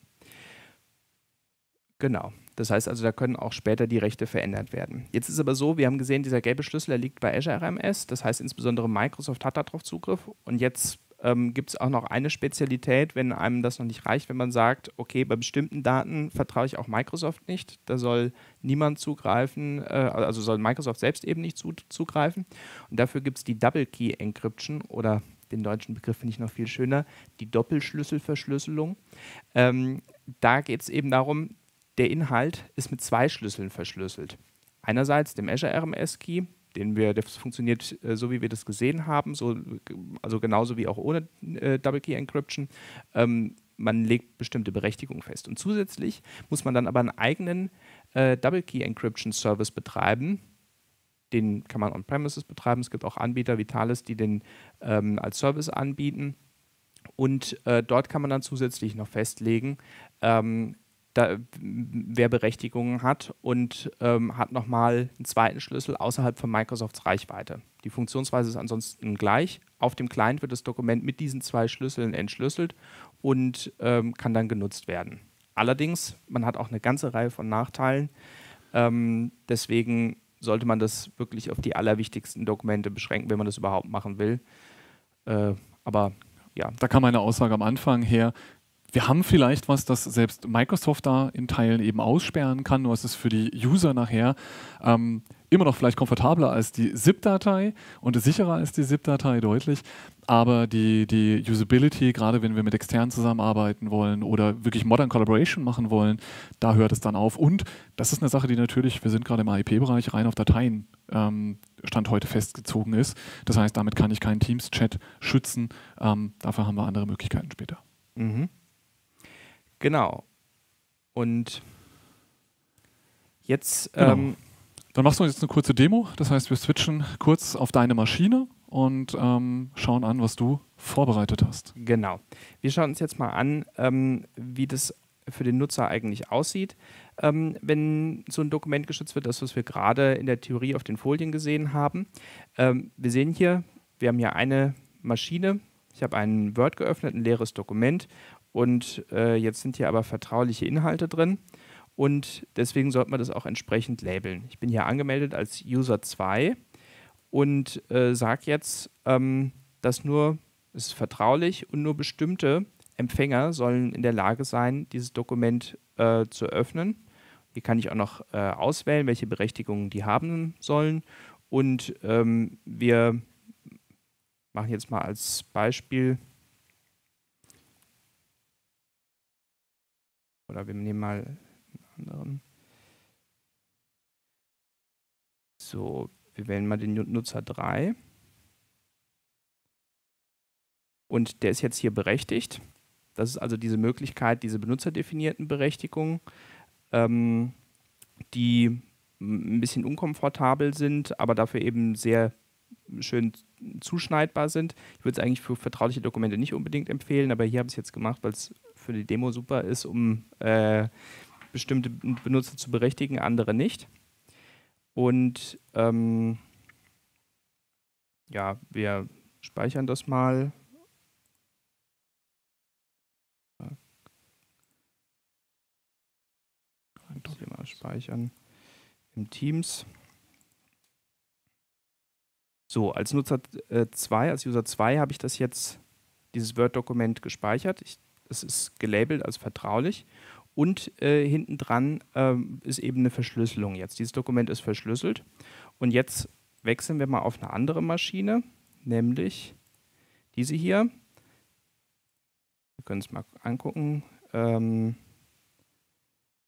Genau. Das heißt also, da können auch später die Rechte verändert werden. Jetzt ist aber so, wir haben gesehen, dieser gelbe Schlüssel, liegt bei Azure RMS. Das heißt, insbesondere Microsoft hat darauf Zugriff. Und jetzt ähm, gibt es auch noch eine Spezialität, wenn einem das noch nicht reicht, wenn man sagt, okay, bei bestimmten Daten vertraue ich auch Microsoft nicht. Da soll niemand zugreifen, äh, also soll Microsoft selbst eben nicht zu, zugreifen. Und dafür gibt es die Double Key Encryption oder den deutschen Begriff finde ich noch viel schöner, die Doppelschlüsselverschlüsselung. Ähm, da geht es eben darum, der Inhalt ist mit zwei Schlüsseln verschlüsselt. Einerseits dem Azure RMS Key, den wir, das funktioniert äh, so, wie wir das gesehen haben, so, also genauso wie auch ohne äh, Double Key Encryption. Ähm, man legt bestimmte Berechtigungen fest. Und zusätzlich muss man dann aber einen eigenen äh, Double Key Encryption Service betreiben. Den kann man on-premises betreiben. Es gibt auch Anbieter wie Thales, die den ähm, als Service anbieten. Und äh, dort kann man dann zusätzlich noch festlegen, ähm, da, wer Berechtigungen hat und ähm, hat nochmal einen zweiten Schlüssel außerhalb von Microsofts Reichweite. Die Funktionsweise ist ansonsten gleich. Auf dem Client wird das Dokument mit diesen zwei Schlüsseln entschlüsselt und ähm, kann dann genutzt werden. Allerdings, man hat auch eine ganze Reihe von Nachteilen. Ähm, deswegen sollte man das wirklich auf die allerwichtigsten Dokumente beschränken, wenn man das überhaupt machen will. Äh, aber ja. Da kam eine Aussage am Anfang her, wir haben vielleicht was, das selbst Microsoft da in Teilen eben aussperren kann, nur ist es für die User nachher ähm, immer noch vielleicht komfortabler als die ZIP-Datei und sicherer als die ZIP-Datei deutlich. Aber die, die Usability, gerade wenn wir mit externen zusammenarbeiten wollen oder wirklich Modern Collaboration machen wollen, da hört es dann auf. Und das ist eine Sache, die natürlich, wir sind gerade im AIP-Bereich, rein auf Dateien ähm, Stand heute festgezogen ist. Das heißt, damit kann ich keinen Teams-Chat schützen. Ähm, dafür haben wir andere Möglichkeiten später. Mhm. Genau. Und jetzt. Genau. Ähm, Dann machst du jetzt eine kurze Demo. Das heißt, wir switchen kurz auf deine Maschine und ähm, schauen an, was du vorbereitet hast. Genau. Wir schauen uns jetzt mal an, ähm, wie das für den Nutzer eigentlich aussieht, ähm, wenn so ein Dokument geschützt wird, das, was wir gerade in der Theorie auf den Folien gesehen haben. Ähm, wir sehen hier, wir haben hier eine Maschine. Ich habe ein Word geöffnet, ein leeres Dokument und äh, jetzt sind hier aber vertrauliche Inhalte drin und deswegen sollte man das auch entsprechend labeln. Ich bin hier angemeldet als User 2 und äh, sage jetzt, ähm, dass nur, es ist vertraulich und nur bestimmte Empfänger sollen in der Lage sein, dieses Dokument äh, zu öffnen. Hier kann ich auch noch äh, auswählen, welche Berechtigungen die haben sollen. Und ähm, wir machen jetzt mal als Beispiel, oder wir nehmen mal einen anderen. So, wir wählen mal den Nutzer 3. Und der ist jetzt hier berechtigt. Das ist also diese Möglichkeit, diese benutzerdefinierten Berechtigungen, ähm, die ein bisschen unkomfortabel sind, aber dafür eben sehr schön zuschneidbar sind. Ich würde es eigentlich für vertrauliche Dokumente nicht unbedingt empfehlen, aber hier habe ich es jetzt gemacht, weil es für die Demo super ist, um äh, bestimmte Benutzer zu berechtigen, andere nicht. Und ähm, ja, wir speichern das mal. Hier mal speichern im Teams. So, als Nutzer 2, äh, als User 2 habe ich das jetzt, dieses Word-Dokument gespeichert. Es ist gelabelt als vertraulich und äh, hinten dran äh, ist eben eine Verschlüsselung jetzt. Dieses Dokument ist verschlüsselt und jetzt wechseln wir mal auf eine andere Maschine, nämlich diese hier. Wir können es mal angucken. Ähm,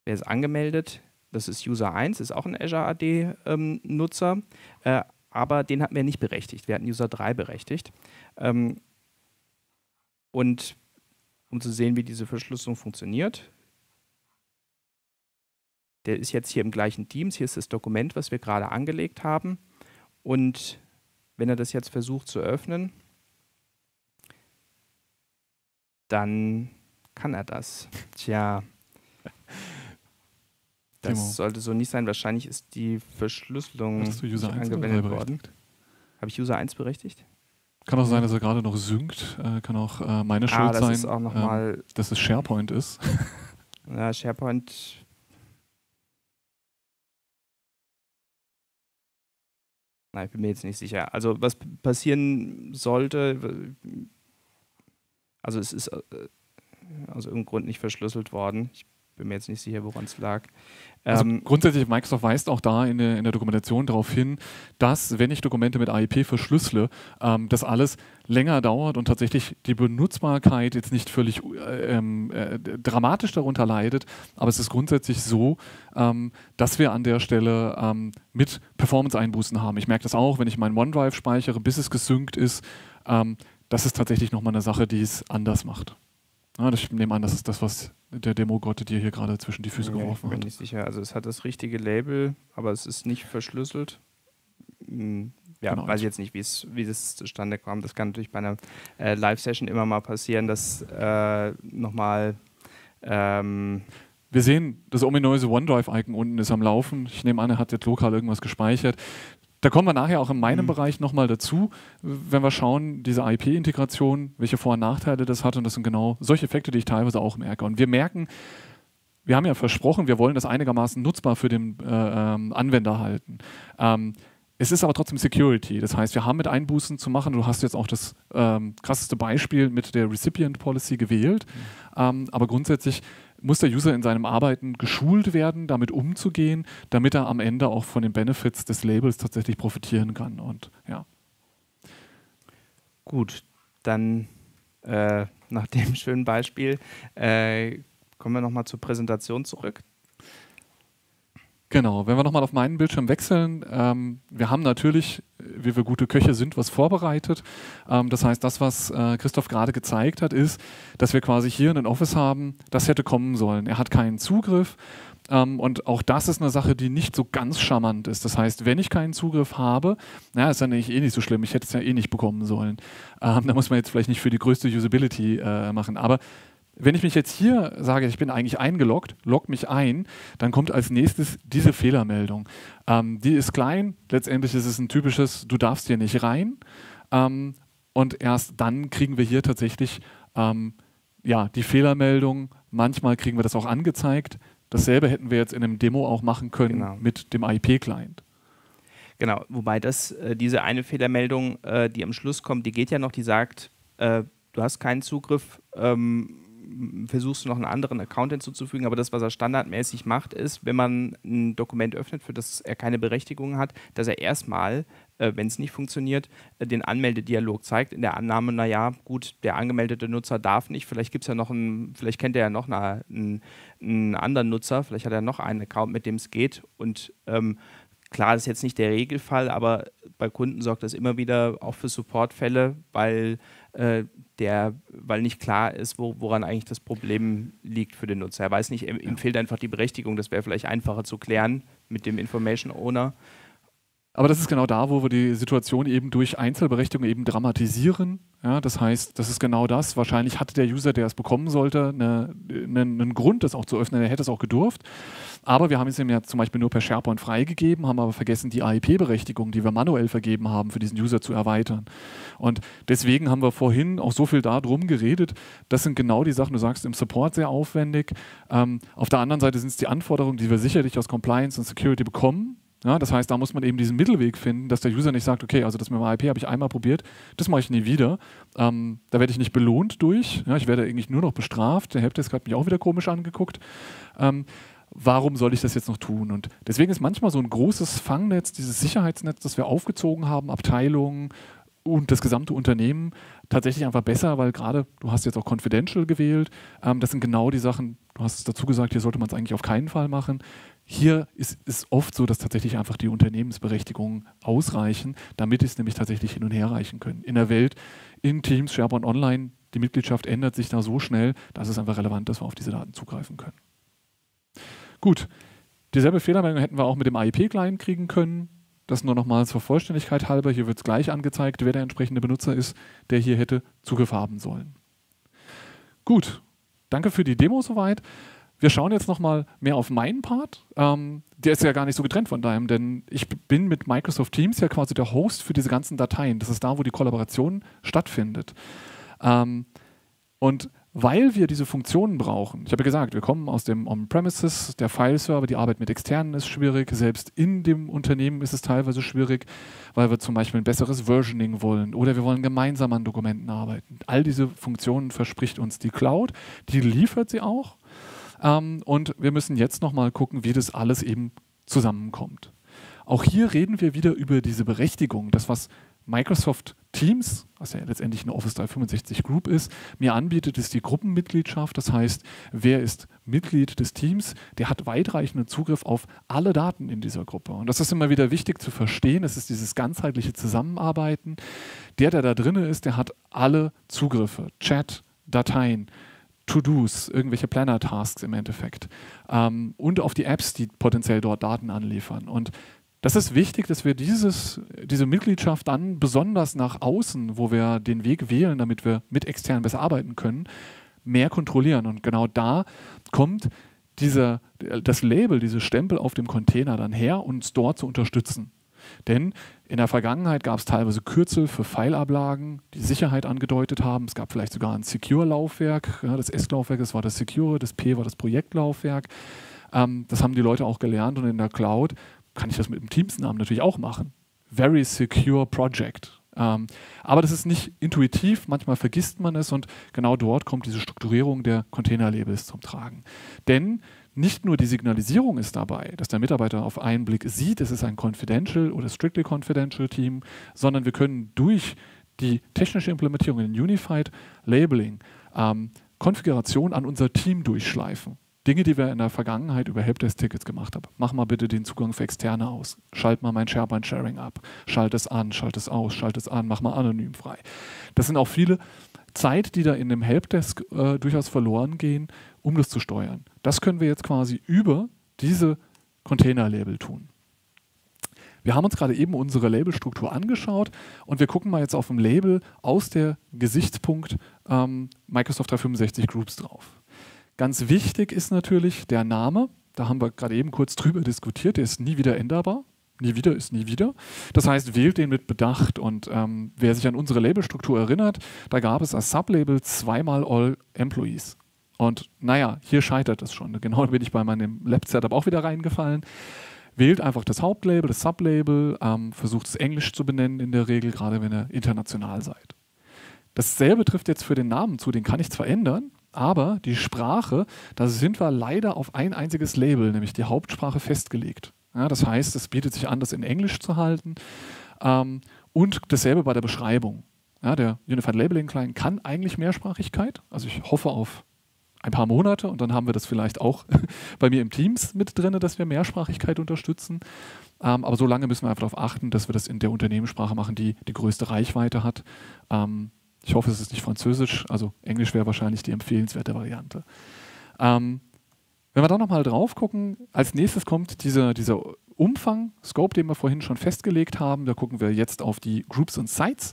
wer ist angemeldet? Das ist User 1, ist auch ein Azure AD-Nutzer, ähm, äh, aber den hatten wir nicht berechtigt. Wir hatten User 3 berechtigt. Ähm, und um zu sehen, wie diese Verschlüsselung funktioniert, der ist jetzt hier im gleichen Teams. Hier ist das Dokument, was wir gerade angelegt haben. Und wenn er das jetzt versucht zu öffnen, dann kann er das. Tja, das Timo. sollte so nicht sein. Wahrscheinlich ist die Verschlüsselung Hast du User angewendet worden. Habe ich User 1 berechtigt? Kann auch sein, dass er gerade noch synkt. Äh, kann auch äh, meine ah, Schuld das sein, ist auch noch ähm, mal dass es SharePoint ist. ja, SharePoint Nein, ich bin mir jetzt nicht sicher. Also was passieren sollte, also es ist äh, aus irgendeinem Grund nicht verschlüsselt worden. Ich bin mir jetzt nicht sicher, woran es lag. Also ähm, grundsätzlich, Microsoft weist auch da in der, in der, Dokumentation darauf hin, dass, wenn ich Dokumente mit AIP verschlüssele, ähm, das alles länger dauert und tatsächlich die Benutzbarkeit jetzt nicht völlig äh, ähm, äh, dramatisch darunter leidet. Aber es ist grundsätzlich so, ähm, dass wir an der Stelle ähm, mit Performance-Einbußen haben. Ich merke das auch, wenn ich meinen OneDrive speichere, bis es gesynkt ist. Ähm, das ist tatsächlich nochmal eine Sache, die es anders macht. Ja, ich nehme an, das ist das, was der Demo-Gott dir hier gerade zwischen die Füße ja, geworfen hat. Ich bin nicht sicher. Also es hat das richtige Label, aber es ist nicht verschlüsselt. Hm, ja, genau. weiß ich jetzt nicht, wie das zustande kam. Das kann natürlich bei einer äh, Live-Session immer mal passieren, dass äh, nochmal ähm, wir sehen, das ominöse OneDrive-Icon unten ist am Laufen. Ich nehme an, er hat jetzt lokal irgendwas gespeichert. Da kommen wir nachher auch in meinem mhm. Bereich nochmal dazu, wenn wir schauen, diese IP-Integration, welche Vor- und Nachteile das hat. Und das sind genau solche Effekte, die ich teilweise auch merke. Und wir merken, wir haben ja versprochen, wir wollen das einigermaßen nutzbar für den äh, ähm, Anwender halten. Ähm, es ist aber trotzdem Security. Das heißt, wir haben mit Einbußen zu machen. Du hast jetzt auch das ähm, krasseste Beispiel mit der Recipient Policy gewählt. Mhm. Ähm, aber grundsätzlich muss der User in seinem Arbeiten geschult werden, damit umzugehen, damit er am Ende auch von den Benefits des Labels tatsächlich profitieren kann. Und ja. Gut, dann äh, nach dem schönen Beispiel äh, kommen wir nochmal zur Präsentation zurück. Genau, wenn wir nochmal auf meinen Bildschirm wechseln, ähm, wir haben natürlich, wie wir gute Köche sind, was vorbereitet. Ähm, das heißt, das, was äh, Christoph gerade gezeigt hat, ist, dass wir quasi hier ein Office haben, das hätte kommen sollen. Er hat keinen Zugriff ähm, und auch das ist eine Sache, die nicht so ganz charmant ist. Das heißt, wenn ich keinen Zugriff habe, naja, ist dann eh nicht so schlimm, ich hätte es ja eh nicht bekommen sollen. Ähm, da muss man jetzt vielleicht nicht für die größte Usability äh, machen, aber wenn ich mich jetzt hier sage, ich bin eigentlich eingeloggt, log mich ein, dann kommt als nächstes diese Fehlermeldung. Ähm, die ist klein, letztendlich ist es ein typisches, du darfst hier nicht rein. Ähm, und erst dann kriegen wir hier tatsächlich ähm, ja, die Fehlermeldung. Manchmal kriegen wir das auch angezeigt. Dasselbe hätten wir jetzt in einem Demo auch machen können genau. mit dem IP-Client. Genau, wobei das, äh, diese eine Fehlermeldung, äh, die am Schluss kommt, die geht ja noch, die sagt, äh, du hast keinen Zugriff, ähm, versuchst du noch einen anderen Account hinzuzufügen, aber das, was er standardmäßig macht, ist, wenn man ein Dokument öffnet, für das er keine Berechtigung hat, dass er erstmal, äh, wenn es nicht funktioniert, äh, den Anmeldedialog zeigt, in der Annahme, naja, gut, der angemeldete Nutzer darf nicht, vielleicht gibt es ja noch einen, vielleicht kennt er ja noch eine, einen, einen, anderen Nutzer, vielleicht hat er noch einen Account, mit dem es geht und ähm, Klar, das ist jetzt nicht der Regelfall, aber bei Kunden sorgt das immer wieder auch für Supportfälle, weil äh, der, weil nicht klar ist, wo, woran eigentlich das Problem liegt für den Nutzer. Er weiß nicht, ihm, ihm fehlt einfach die Berechtigung, das wäre vielleicht einfacher zu klären mit dem Information Owner. Aber das ist genau da, wo wir die Situation eben durch Einzelberechtigung eben dramatisieren. Ja, das heißt, das ist genau das. Wahrscheinlich hatte der User, der es bekommen sollte, eine, eine, einen Grund, das auch zu öffnen. Er hätte es auch gedurft. Aber wir haben es ihm ja zum Beispiel nur per SharePoint freigegeben, haben aber vergessen, die AIP-Berechtigung, die wir manuell vergeben haben, für diesen User zu erweitern. Und deswegen haben wir vorhin auch so viel darum geredet. Das sind genau die Sachen, du sagst im Support sehr aufwendig. Ähm, auf der anderen Seite sind es die Anforderungen, die wir sicherlich aus Compliance und Security bekommen ja, das heißt, da muss man eben diesen Mittelweg finden, dass der User nicht sagt, okay, also das mit dem IP habe ich einmal probiert, das mache ich nie wieder. Ähm, da werde ich nicht belohnt durch. Ja, ich werde eigentlich nur noch bestraft. Der Helpdesk hat mich auch wieder komisch angeguckt. Ähm, warum soll ich das jetzt noch tun? Und deswegen ist manchmal so ein großes Fangnetz, dieses Sicherheitsnetz, das wir aufgezogen haben, Abteilungen und das gesamte Unternehmen tatsächlich einfach besser, weil gerade du hast jetzt auch Confidential gewählt. Ähm, das sind genau die Sachen, du hast es dazu gesagt, hier sollte man es eigentlich auf keinen Fall machen. Hier ist es oft so, dass tatsächlich einfach die Unternehmensberechtigungen ausreichen, damit es nämlich tatsächlich hin und her reichen können. In der Welt, in Teams, SharePoint Online, die Mitgliedschaft ändert sich da so schnell, dass es einfach relevant, dass wir auf diese Daten zugreifen können. Gut, dieselbe Fehlermeldung hätten wir auch mit dem AIP-Client kriegen können. Das nur nochmal zur Vollständigkeit halber. Hier wird es gleich angezeigt, wer der entsprechende Benutzer ist, der hier hätte Zugriff haben sollen. Gut, danke für die Demo soweit. Wir schauen jetzt nochmal mehr auf meinen Part. Ähm, der ist ja gar nicht so getrennt von deinem, denn ich bin mit Microsoft Teams ja quasi der Host für diese ganzen Dateien. Das ist da, wo die Kollaboration stattfindet. Ähm, und weil wir diese Funktionen brauchen, ich habe ja gesagt, wir kommen aus dem On-Premises, der File-Server, die Arbeit mit Externen ist schwierig, selbst in dem Unternehmen ist es teilweise schwierig, weil wir zum Beispiel ein besseres Versioning wollen oder wir wollen gemeinsam an Dokumenten arbeiten. All diese Funktionen verspricht uns die Cloud, die liefert sie auch. Ähm, und wir müssen jetzt nochmal gucken, wie das alles eben zusammenkommt. Auch hier reden wir wieder über diese Berechtigung, das was Microsoft Teams, was ja letztendlich eine Office 365 Group ist, mir anbietet, ist die Gruppenmitgliedschaft. Das heißt, wer ist Mitglied des Teams, der hat weitreichenden Zugriff auf alle Daten in dieser Gruppe. Und das ist immer wieder wichtig zu verstehen. Es ist dieses ganzheitliche Zusammenarbeiten. Der, der da drin ist, der hat alle Zugriffe, Chat, Dateien, To-Dos, irgendwelche Planner-Tasks im Endeffekt ähm, und auf die Apps, die potenziell dort Daten anliefern. Und das ist wichtig, dass wir dieses, diese Mitgliedschaft dann besonders nach außen, wo wir den Weg wählen, damit wir mit extern besser arbeiten können, mehr kontrollieren. Und genau da kommt dieser, das Label, diese Stempel auf dem Container dann her, uns dort zu unterstützen. Denn in der Vergangenheit gab es teilweise Kürzel für Pfeilablagen, die Sicherheit angedeutet haben. Es gab vielleicht sogar ein Secure-Laufwerk. Ja, das S-Laufwerk, war das Secure, das P war das Projektlaufwerk. Ähm, das haben die Leute auch gelernt und in der Cloud kann ich das mit dem Teams-Namen natürlich auch machen. Very Secure Project. Ähm, aber das ist nicht intuitiv, manchmal vergisst man es und genau dort kommt diese Strukturierung der Container-Labels zum Tragen. Denn nicht nur die Signalisierung ist dabei, dass der Mitarbeiter auf einen Blick sieht, es ist ein Confidential oder Strictly Confidential Team, sondern wir können durch die technische Implementierung in Unified Labeling ähm, Konfiguration an unser Team durchschleifen. Dinge, die wir in der Vergangenheit über Helpdesk-Tickets gemacht haben. Mach mal bitte den Zugang für Externe aus. Schalt mal mein SharePoint-Sharing ab. Schalt es an, schalt es aus, schalt es an, mach mal anonym frei. Das sind auch viele Zeit, die da in dem Helpdesk äh, durchaus verloren gehen, um das zu steuern. Das können wir jetzt quasi über diese Container-Label tun. Wir haben uns gerade eben unsere Labelstruktur angeschaut und wir gucken mal jetzt auf ein Label aus der Gesichtspunkt ähm, Microsoft 365 Groups drauf. Ganz wichtig ist natürlich der Name. Da haben wir gerade eben kurz drüber diskutiert. Der ist nie wieder änderbar. Nie wieder ist nie wieder. Das heißt, wählt den mit Bedacht. Und ähm, wer sich an unsere Labelstruktur erinnert, da gab es als Sublabel zweimal All Employees. Und naja, hier scheitert es schon. Genau bin ich bei meinem Lab-Setup auch wieder reingefallen. Wählt einfach das Hauptlabel, das Sublabel, ähm, versucht es Englisch zu benennen in der Regel, gerade wenn ihr international seid. Dasselbe trifft jetzt für den Namen zu, den kann ich zwar ändern, aber die Sprache, da sind wir leider auf ein einziges Label, nämlich die Hauptsprache, festgelegt. Ja, das heißt, es bietet sich an, das in Englisch zu halten. Ähm, und dasselbe bei der Beschreibung. Ja, der Unified Labeling Client kann eigentlich Mehrsprachigkeit. Also ich hoffe auf ein paar Monate und dann haben wir das vielleicht auch bei mir im Teams mit drin, dass wir Mehrsprachigkeit unterstützen. Ähm, aber so lange müssen wir einfach darauf achten, dass wir das in der Unternehmenssprache machen, die die größte Reichweite hat. Ähm, ich hoffe, es ist nicht Französisch, also Englisch wäre wahrscheinlich die empfehlenswerte Variante. Ähm, wenn wir da nochmal drauf gucken, als nächstes kommt diese, dieser Umfang, Scope, den wir vorhin schon festgelegt haben. Da gucken wir jetzt auf die Groups und Sites.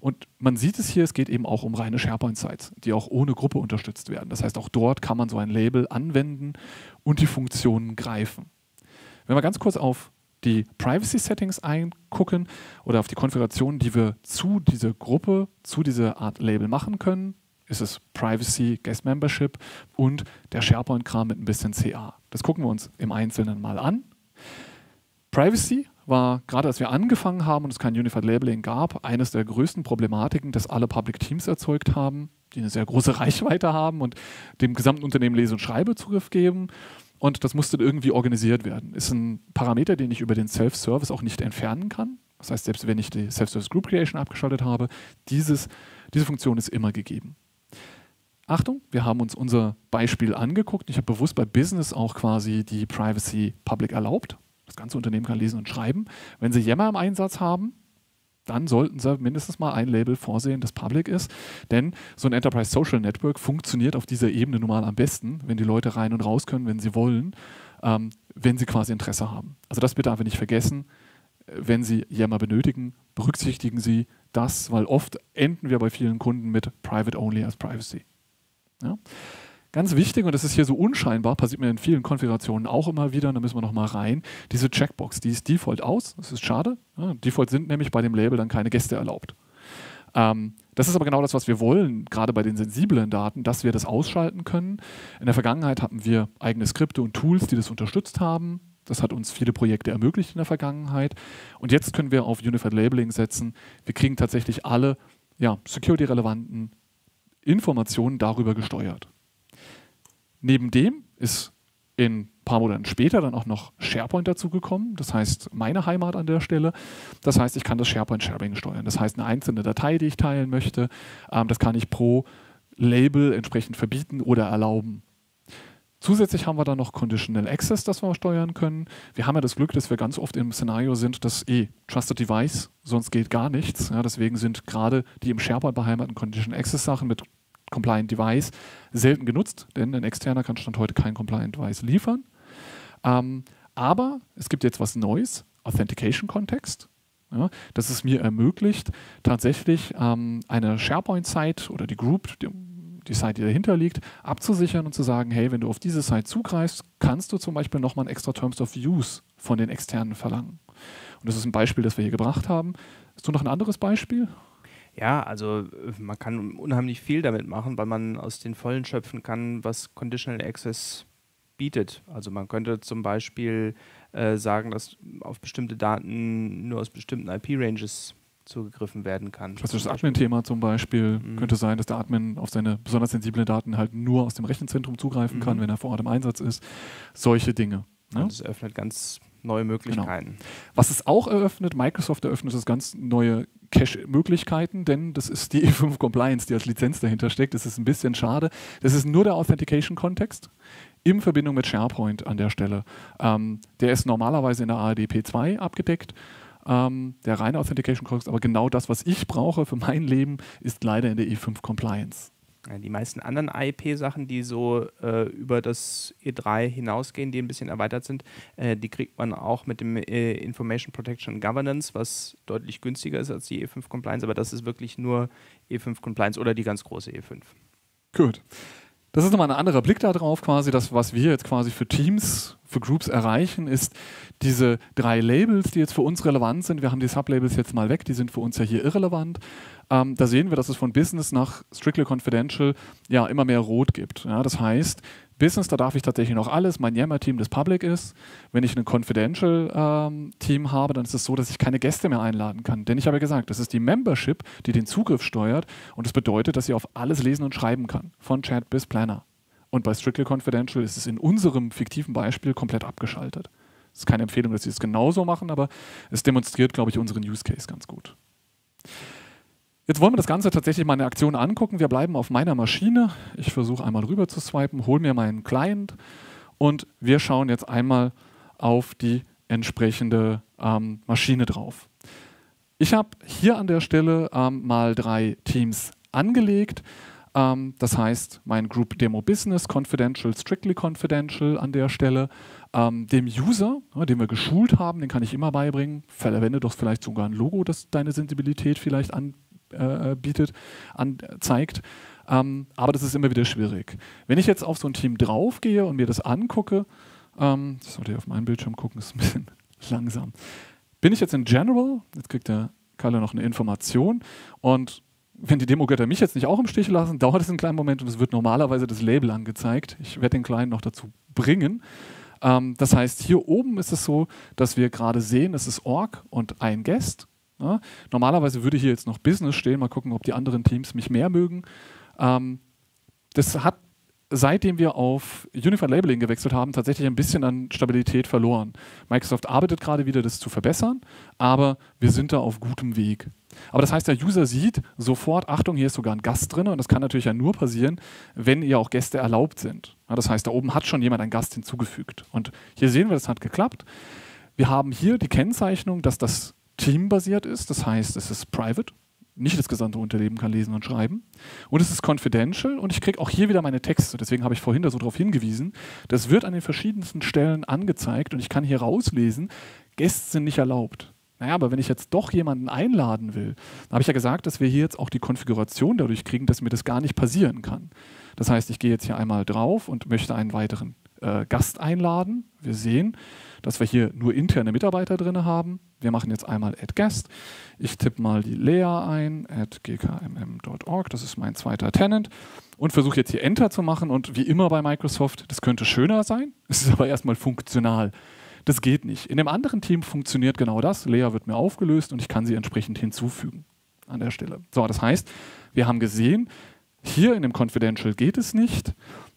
Und man sieht es hier, es geht eben auch um reine SharePoint-Sites, die auch ohne Gruppe unterstützt werden. Das heißt, auch dort kann man so ein Label anwenden und die Funktionen greifen. Wenn wir ganz kurz auf die Privacy Settings eingucken oder auf die Konfigurationen, die wir zu dieser Gruppe, zu dieser Art Label machen können, ist es Privacy, Guest Membership und der SharePoint-Kram mit ein bisschen CA. Das gucken wir uns im Einzelnen mal an. Privacy war, gerade als wir angefangen haben und es kein Unified Labeling gab, eines der größten Problematiken, das alle Public Teams erzeugt haben, die eine sehr große Reichweite haben und dem gesamten Unternehmen Lese- und Schreibezugriff geben. Und das musste irgendwie organisiert werden. Ist ein Parameter, den ich über den Self-Service auch nicht entfernen kann. Das heißt, selbst wenn ich die Self-Service Group Creation abgeschaltet habe, dieses, diese Funktion ist immer gegeben. Achtung, wir haben uns unser Beispiel angeguckt. Ich habe bewusst bei Business auch quasi die Privacy Public erlaubt. Das ganze Unternehmen kann lesen und schreiben. Wenn Sie Yammer im Einsatz haben, dann sollten Sie mindestens mal ein Label vorsehen, das Public ist. Denn so ein Enterprise Social Network funktioniert auf dieser Ebene nun mal am besten, wenn die Leute rein und raus können, wenn sie wollen, ähm, wenn sie quasi Interesse haben. Also das bitte einfach nicht vergessen. Wenn Sie Yammer benötigen, berücksichtigen Sie das, weil oft enden wir bei vielen Kunden mit Private Only als Privacy. Ja? Ganz wichtig, und das ist hier so unscheinbar, passiert mir in vielen Konfigurationen auch immer wieder, da müssen wir nochmal rein, diese Checkbox, die ist Default aus, das ist schade. Ja, Default sind nämlich bei dem Label dann keine Gäste erlaubt. Ähm, das ist aber genau das, was wir wollen, gerade bei den sensiblen Daten, dass wir das ausschalten können. In der Vergangenheit hatten wir eigene Skripte und Tools, die das unterstützt haben. Das hat uns viele Projekte ermöglicht in der Vergangenheit. Und jetzt können wir auf Unified Labeling setzen. Wir kriegen tatsächlich alle ja, security-relevanten Informationen darüber gesteuert. Neben dem ist in ein paar Monaten später dann auch noch SharePoint dazugekommen. Das heißt, meine Heimat an der Stelle. Das heißt, ich kann das SharePoint-Sharing steuern. Das heißt, eine einzelne Datei, die ich teilen möchte, ähm, das kann ich pro Label entsprechend verbieten oder erlauben. Zusätzlich haben wir dann noch Conditional Access, das wir steuern können. Wir haben ja das Glück, dass wir ganz oft im Szenario sind, dass eh Trusted Device, sonst geht gar nichts. Ja, deswegen sind gerade die im SharePoint beheimateten Conditional Access Sachen mit Compliant Device selten genutzt, denn ein externer kann Stand heute kein Compliant Device liefern. Ähm, aber es gibt jetzt was Neues, Authentication Kontext. Ja, das es mir ermöglicht, tatsächlich ähm, eine SharePoint-Site oder die Group, die, die Site, die dahinter liegt, abzusichern und zu sagen, hey, wenn du auf diese Site zugreifst, kannst du zum Beispiel nochmal ein extra Terms of Use von den Externen verlangen. Und das ist ein Beispiel, das wir hier gebracht haben. Hast du noch ein anderes Beispiel? Ja, also äh, man kann unheimlich viel damit machen, weil man aus den Vollen schöpfen kann, was Conditional Access bietet. Also man könnte zum Beispiel äh, sagen, dass auf bestimmte Daten nur aus bestimmten IP-Ranges zugegriffen werden kann. Das Admin-Thema zum Beispiel. Mhm. Könnte sein, dass der Admin auf seine besonders sensiblen Daten halt nur aus dem Rechenzentrum zugreifen mhm. kann, wenn er vor Ort im Einsatz ist. Solche Dinge. Ne? Das öffnet ganz neue Möglichkeiten. Genau. Was es auch eröffnet, Microsoft eröffnet das ganz neue Cache-Möglichkeiten, denn das ist die E5 Compliance, die als Lizenz dahinter steckt. Das ist ein bisschen schade. Das ist nur der Authentication-Kontext in Verbindung mit SharePoint an der Stelle. Ähm, der ist normalerweise in der ARDP 2 abgedeckt. Ähm, der reine Authentication-Kontext, aber genau das, was ich brauche für mein Leben, ist leider in der E5 Compliance. Die meisten anderen AEP-Sachen, die so äh, über das E3 hinausgehen, die ein bisschen erweitert sind, äh, die kriegt man auch mit dem äh, Information Protection Governance, was deutlich günstiger ist als die E5 Compliance, aber das ist wirklich nur E5 Compliance oder die ganz große E5. Gut. Das ist nochmal ein anderer Blick darauf, quasi. Das, was wir jetzt quasi für Teams, für Groups erreichen, ist diese drei Labels, die jetzt für uns relevant sind. Wir haben die Sublabels jetzt mal weg, die sind für uns ja hier irrelevant. Ähm, da sehen wir, dass es von Business nach Strictly Confidential ja immer mehr Rot gibt. Ja, das heißt, Business, da darf ich tatsächlich noch alles. Mein Yammer-Team das Public ist. Wenn ich ein Confidential-Team ähm, habe, dann ist es so, dass ich keine Gäste mehr einladen kann. Denn ich habe ja gesagt, das ist die Membership, die den Zugriff steuert. Und das bedeutet, dass sie auf alles lesen und schreiben kann. Von Chat bis Planner. Und bei Strictly Confidential ist es in unserem fiktiven Beispiel komplett abgeschaltet. Es ist keine Empfehlung, dass Sie es genauso machen, aber es demonstriert, glaube ich, unseren Use Case ganz gut. Jetzt wollen wir das Ganze tatsächlich mal in Aktion angucken. Wir bleiben auf meiner Maschine. Ich versuche einmal rüber zu swipen, hole mir meinen Client und wir schauen jetzt einmal auf die entsprechende ähm, Maschine drauf. Ich habe hier an der Stelle ähm, mal drei Teams angelegt. Ähm, das heißt, mein Group Demo Business, Confidential, Strictly Confidential an der Stelle. Ähm, dem User, ja, den wir geschult haben, den kann ich immer beibringen. Verwende doch vielleicht sogar ein Logo, das deine Sensibilität vielleicht an, äh, bietet, anzeigt. Ähm, aber das ist immer wieder schwierig. Wenn ich jetzt auf so ein Team draufgehe und mir das angucke, ähm, sollte ich auf meinen Bildschirm gucken, ist ein bisschen langsam. Bin ich jetzt in General, jetzt kriegt der Kalle noch eine Information und wenn die Demo-Götter mich jetzt nicht auch im Stich lassen, dauert es einen kleinen Moment und es wird normalerweise das Label angezeigt. Ich werde den Kleinen noch dazu bringen. Ähm, das heißt, hier oben ist es so, dass wir gerade sehen, es ist Org und ein Guest. Ja, normalerweise würde hier jetzt noch Business stehen, mal gucken, ob die anderen Teams mich mehr mögen. Ähm, das hat seitdem wir auf Unified Labeling gewechselt haben, tatsächlich ein bisschen an Stabilität verloren. Microsoft arbeitet gerade wieder, das zu verbessern, aber wir sind da auf gutem Weg. Aber das heißt, der User sieht sofort, Achtung, hier ist sogar ein Gast drin und das kann natürlich ja nur passieren, wenn ihr auch Gäste erlaubt sind. Ja, das heißt, da oben hat schon jemand einen Gast hinzugefügt. Und hier sehen wir, das hat geklappt. Wir haben hier die Kennzeichnung, dass das teambasiert ist, das heißt, es ist private, nicht das gesamte Unternehmen kann lesen und schreiben. Und es ist confidential und ich kriege auch hier wieder meine Texte. Deswegen habe ich vorhin da so darauf hingewiesen. Das wird an den verschiedensten Stellen angezeigt und ich kann hier rauslesen, Gäste sind nicht erlaubt. Naja, aber wenn ich jetzt doch jemanden einladen will, dann habe ich ja gesagt, dass wir hier jetzt auch die Konfiguration dadurch kriegen, dass mir das gar nicht passieren kann. Das heißt, ich gehe jetzt hier einmal drauf und möchte einen weiteren äh, Gast einladen. Wir sehen, dass wir hier nur interne Mitarbeiter drin haben. Wir machen jetzt einmal add guest. Ich tippe mal die Lea ein, at gkmm.org, das ist mein zweiter Tenant und versuche jetzt hier Enter zu machen und wie immer bei Microsoft, das könnte schöner sein, es ist aber erstmal funktional. Das geht nicht. In dem anderen Team funktioniert genau das. Lea wird mir aufgelöst und ich kann sie entsprechend hinzufügen an der Stelle. So, das heißt, wir haben gesehen, hier in dem Confidential geht es nicht.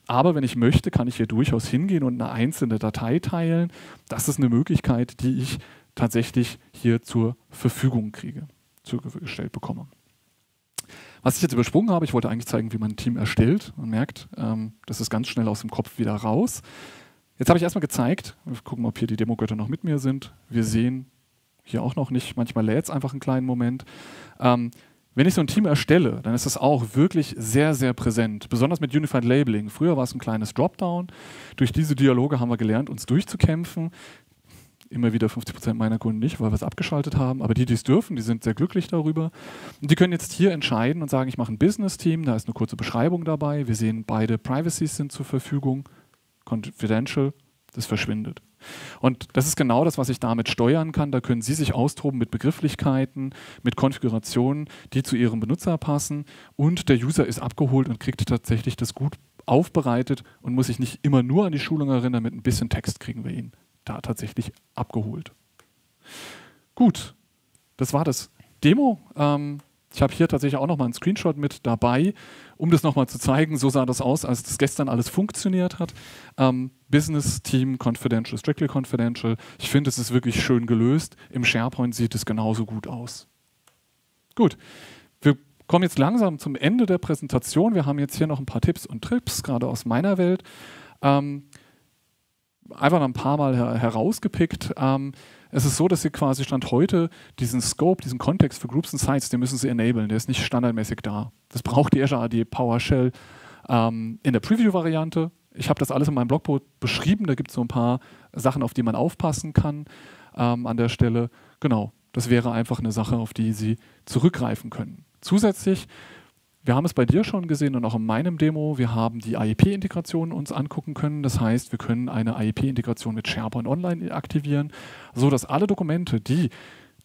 Aber wenn ich möchte, kann ich hier durchaus hingehen und eine einzelne Datei teilen. Das ist eine Möglichkeit, die ich tatsächlich hier zur Verfügung kriege, zugestellt bekomme. Was ich jetzt übersprungen habe, ich wollte eigentlich zeigen, wie man ein Team erstellt. Man merkt, ähm, das ist ganz schnell aus dem Kopf wieder raus. Jetzt habe ich erstmal gezeigt, wir gucken, ob hier die Demo-Götter noch mit mir sind. Wir sehen hier auch noch nicht, manchmal lädt es einfach einen kleinen Moment. Ähm, wenn ich so ein Team erstelle, dann ist das auch wirklich sehr, sehr präsent. Besonders mit Unified Labeling. Früher war es ein kleines Dropdown. Durch diese Dialoge haben wir gelernt, uns durchzukämpfen. Immer wieder 50 Prozent meiner Kunden nicht, weil wir es abgeschaltet haben. Aber die, die es dürfen, die sind sehr glücklich darüber. Und die können jetzt hier entscheiden und sagen, ich mache ein Business-Team. Da ist eine kurze Beschreibung dabei. Wir sehen, beide Privacies sind zur Verfügung. Confidential, das verschwindet. Und das ist genau das, was ich damit steuern kann. Da können Sie sich austoben mit Begrifflichkeiten, mit Konfigurationen, die zu Ihrem Benutzer passen. Und der User ist abgeholt und kriegt tatsächlich das gut aufbereitet und muss sich nicht immer nur an die Schulung erinnern. Mit ein bisschen Text kriegen wir ihn da tatsächlich abgeholt. Gut, das war das Demo. Ähm, ich habe hier tatsächlich auch noch mal einen Screenshot mit dabei, um das noch mal zu zeigen. So sah das aus, als das gestern alles funktioniert hat. Ähm, Business Team Confidential, Strictly Confidential. Ich finde, es ist wirklich schön gelöst. Im SharePoint sieht es genauso gut aus. Gut, wir kommen jetzt langsam zum Ende der Präsentation. Wir haben jetzt hier noch ein paar Tipps und Trips, gerade aus meiner Welt. Ähm, einfach ein paar Mal her herausgepickt. Ähm, es ist so, dass sie quasi Stand heute diesen Scope, diesen Kontext für Groups and Sites, den müssen sie enablen. Der ist nicht standardmäßig da. Das braucht die Azure AD PowerShell ähm, in der Preview-Variante. Ich habe das alles in meinem Blogpost beschrieben. Da gibt es so ein paar Sachen, auf die man aufpassen kann ähm, an der Stelle. Genau, das wäre einfach eine Sache, auf die Sie zurückgreifen können. Zusätzlich wir haben es bei dir schon gesehen und auch in meinem Demo. Wir haben die IEP-Integration uns angucken können. Das heißt, wir können eine IEP-Integration mit SharePoint Online aktivieren, sodass alle Dokumente, die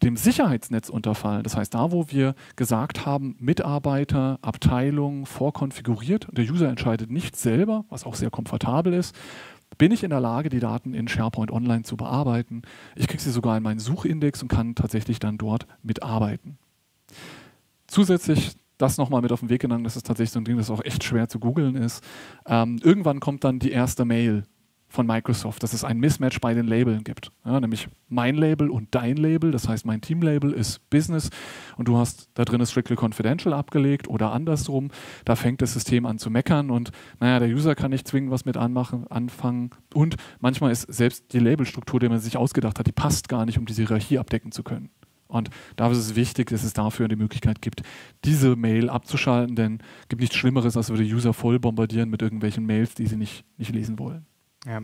dem Sicherheitsnetz unterfallen, das heißt da, wo wir gesagt haben, Mitarbeiter, Abteilung vorkonfiguriert, der User entscheidet nicht selber, was auch sehr komfortabel ist, bin ich in der Lage, die Daten in SharePoint Online zu bearbeiten. Ich kriege sie sogar in meinen Suchindex und kann tatsächlich dann dort mitarbeiten. Zusätzlich das nochmal mit auf den Weg genommen. Das ist tatsächlich so ein Ding, das auch echt schwer zu googeln ist. Ähm, irgendwann kommt dann die erste Mail von Microsoft, dass es ein Mismatch bei den Labeln gibt. Ja, nämlich mein Label und dein Label. Das heißt, mein Team-Label ist Business und du hast da drin Strictly Confidential abgelegt oder andersrum. Da fängt das System an zu meckern und naja, der User kann nicht zwingend was mit anmachen, anfangen. Und manchmal ist selbst die Labelstruktur, die man sich ausgedacht hat, die passt gar nicht, um diese Hierarchie abdecken zu können. Und da ist es wichtig, dass es dafür die Möglichkeit gibt, diese Mail abzuschalten, denn es gibt nichts Schlimmeres, als würde User voll bombardieren mit irgendwelchen Mails, die sie nicht, nicht lesen wollen. Ja,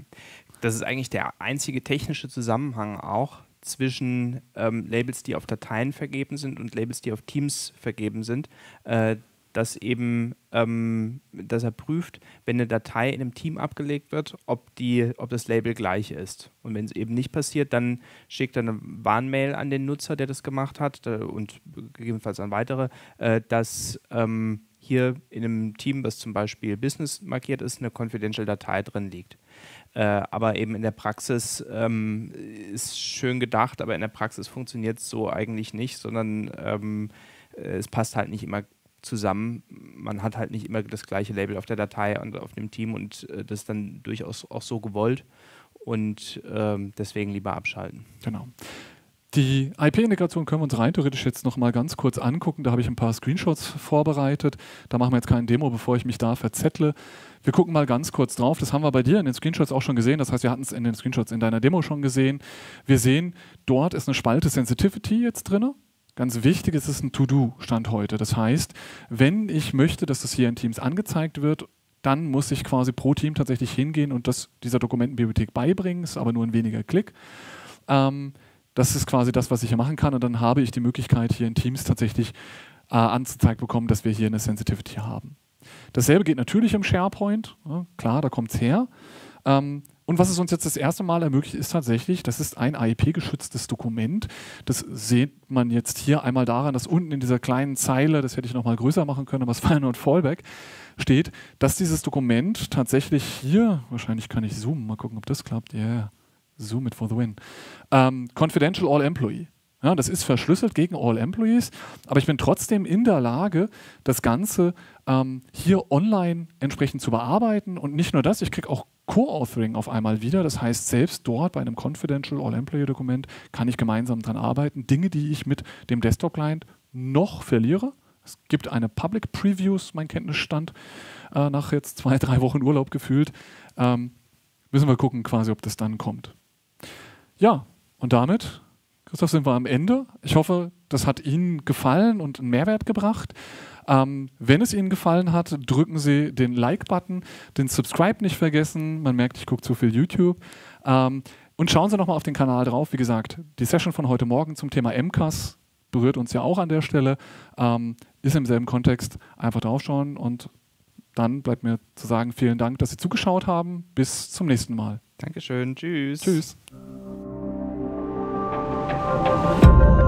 das ist eigentlich der einzige technische Zusammenhang auch zwischen ähm, Labels, die auf Dateien vergeben sind und Labels, die auf Teams vergeben sind. Äh, dass eben, ähm, dass er prüft, wenn eine Datei in einem Team abgelegt wird, ob, die, ob das Label gleich ist. Und wenn es eben nicht passiert, dann schickt er eine Warnmail an den Nutzer, der das gemacht hat äh, und gegebenenfalls an weitere, äh, dass ähm, hier in einem Team, was zum Beispiel Business markiert ist, eine confidential Datei drin liegt. Äh, aber eben in der Praxis ähm, ist schön gedacht, aber in der Praxis funktioniert es so eigentlich nicht, sondern ähm, äh, es passt halt nicht immer zusammen. Man hat halt nicht immer das gleiche Label auf der Datei und auf dem Team und äh, das ist dann durchaus auch so gewollt und ähm, deswegen lieber abschalten. Genau. Die IP-Integration können wir uns rein theoretisch jetzt noch mal ganz kurz angucken. Da habe ich ein paar Screenshots vorbereitet. Da machen wir jetzt kein Demo, bevor ich mich da verzettle. Wir gucken mal ganz kurz drauf. Das haben wir bei dir in den Screenshots auch schon gesehen. Das heißt, wir hatten es in den Screenshots in deiner Demo schon gesehen. Wir sehen, dort ist eine Spalte Sensitivity jetzt drin. Ganz wichtig ist es ein To-Do-Stand heute. Das heißt, wenn ich möchte, dass das hier in Teams angezeigt wird, dann muss ich quasi pro Team tatsächlich hingehen und das dieser Dokumentenbibliothek beibringen, ist aber nur ein weniger Klick. Ähm, das ist quasi das, was ich hier machen kann und dann habe ich die Möglichkeit, hier in Teams tatsächlich äh, angezeigt bekommen, dass wir hier eine Sensitivity haben. Dasselbe geht natürlich im SharePoint, ja, klar, da kommt es her. Ähm, und was es uns jetzt das erste Mal ermöglicht, ist tatsächlich, das ist ein AIP-geschütztes Dokument. Das sieht man jetzt hier einmal daran, dass unten in dieser kleinen Zeile, das hätte ich nochmal größer machen können, aber es war nur ein Fallback, steht, dass dieses Dokument tatsächlich hier, wahrscheinlich kann ich zoomen, mal gucken, ob das klappt. Yeah, zoom it for the win. Ähm, confidential All Employee. Ja, das ist verschlüsselt gegen All Employees, aber ich bin trotzdem in der Lage, das Ganze ähm, hier online entsprechend zu bearbeiten. Und nicht nur das, ich kriege auch Co-Authoring auf einmal wieder. Das heißt, selbst dort bei einem Confidential All-Employee-Dokument kann ich gemeinsam daran arbeiten. Dinge, die ich mit dem Desktop-Client noch verliere. Es gibt eine Public Previews, mein Kenntnisstand, äh, nach jetzt zwei, drei Wochen Urlaub gefühlt. Ähm, müssen wir gucken, quasi, ob das dann kommt. Ja, und damit, Christoph, sind wir am Ende. Ich hoffe, das hat Ihnen gefallen und einen Mehrwert gebracht. Ähm, wenn es Ihnen gefallen hat, drücken Sie den Like-Button, den Subscribe nicht vergessen. Man merkt, ich gucke zu viel YouTube. Ähm, und schauen Sie nochmal auf den Kanal drauf. Wie gesagt, die Session von heute Morgen zum Thema MCAS berührt uns ja auch an der Stelle. Ähm, ist im selben Kontext. Einfach draufschauen und dann bleibt mir zu sagen, vielen Dank, dass Sie zugeschaut haben. Bis zum nächsten Mal. Dankeschön. Tschüss. Tschüss. thank you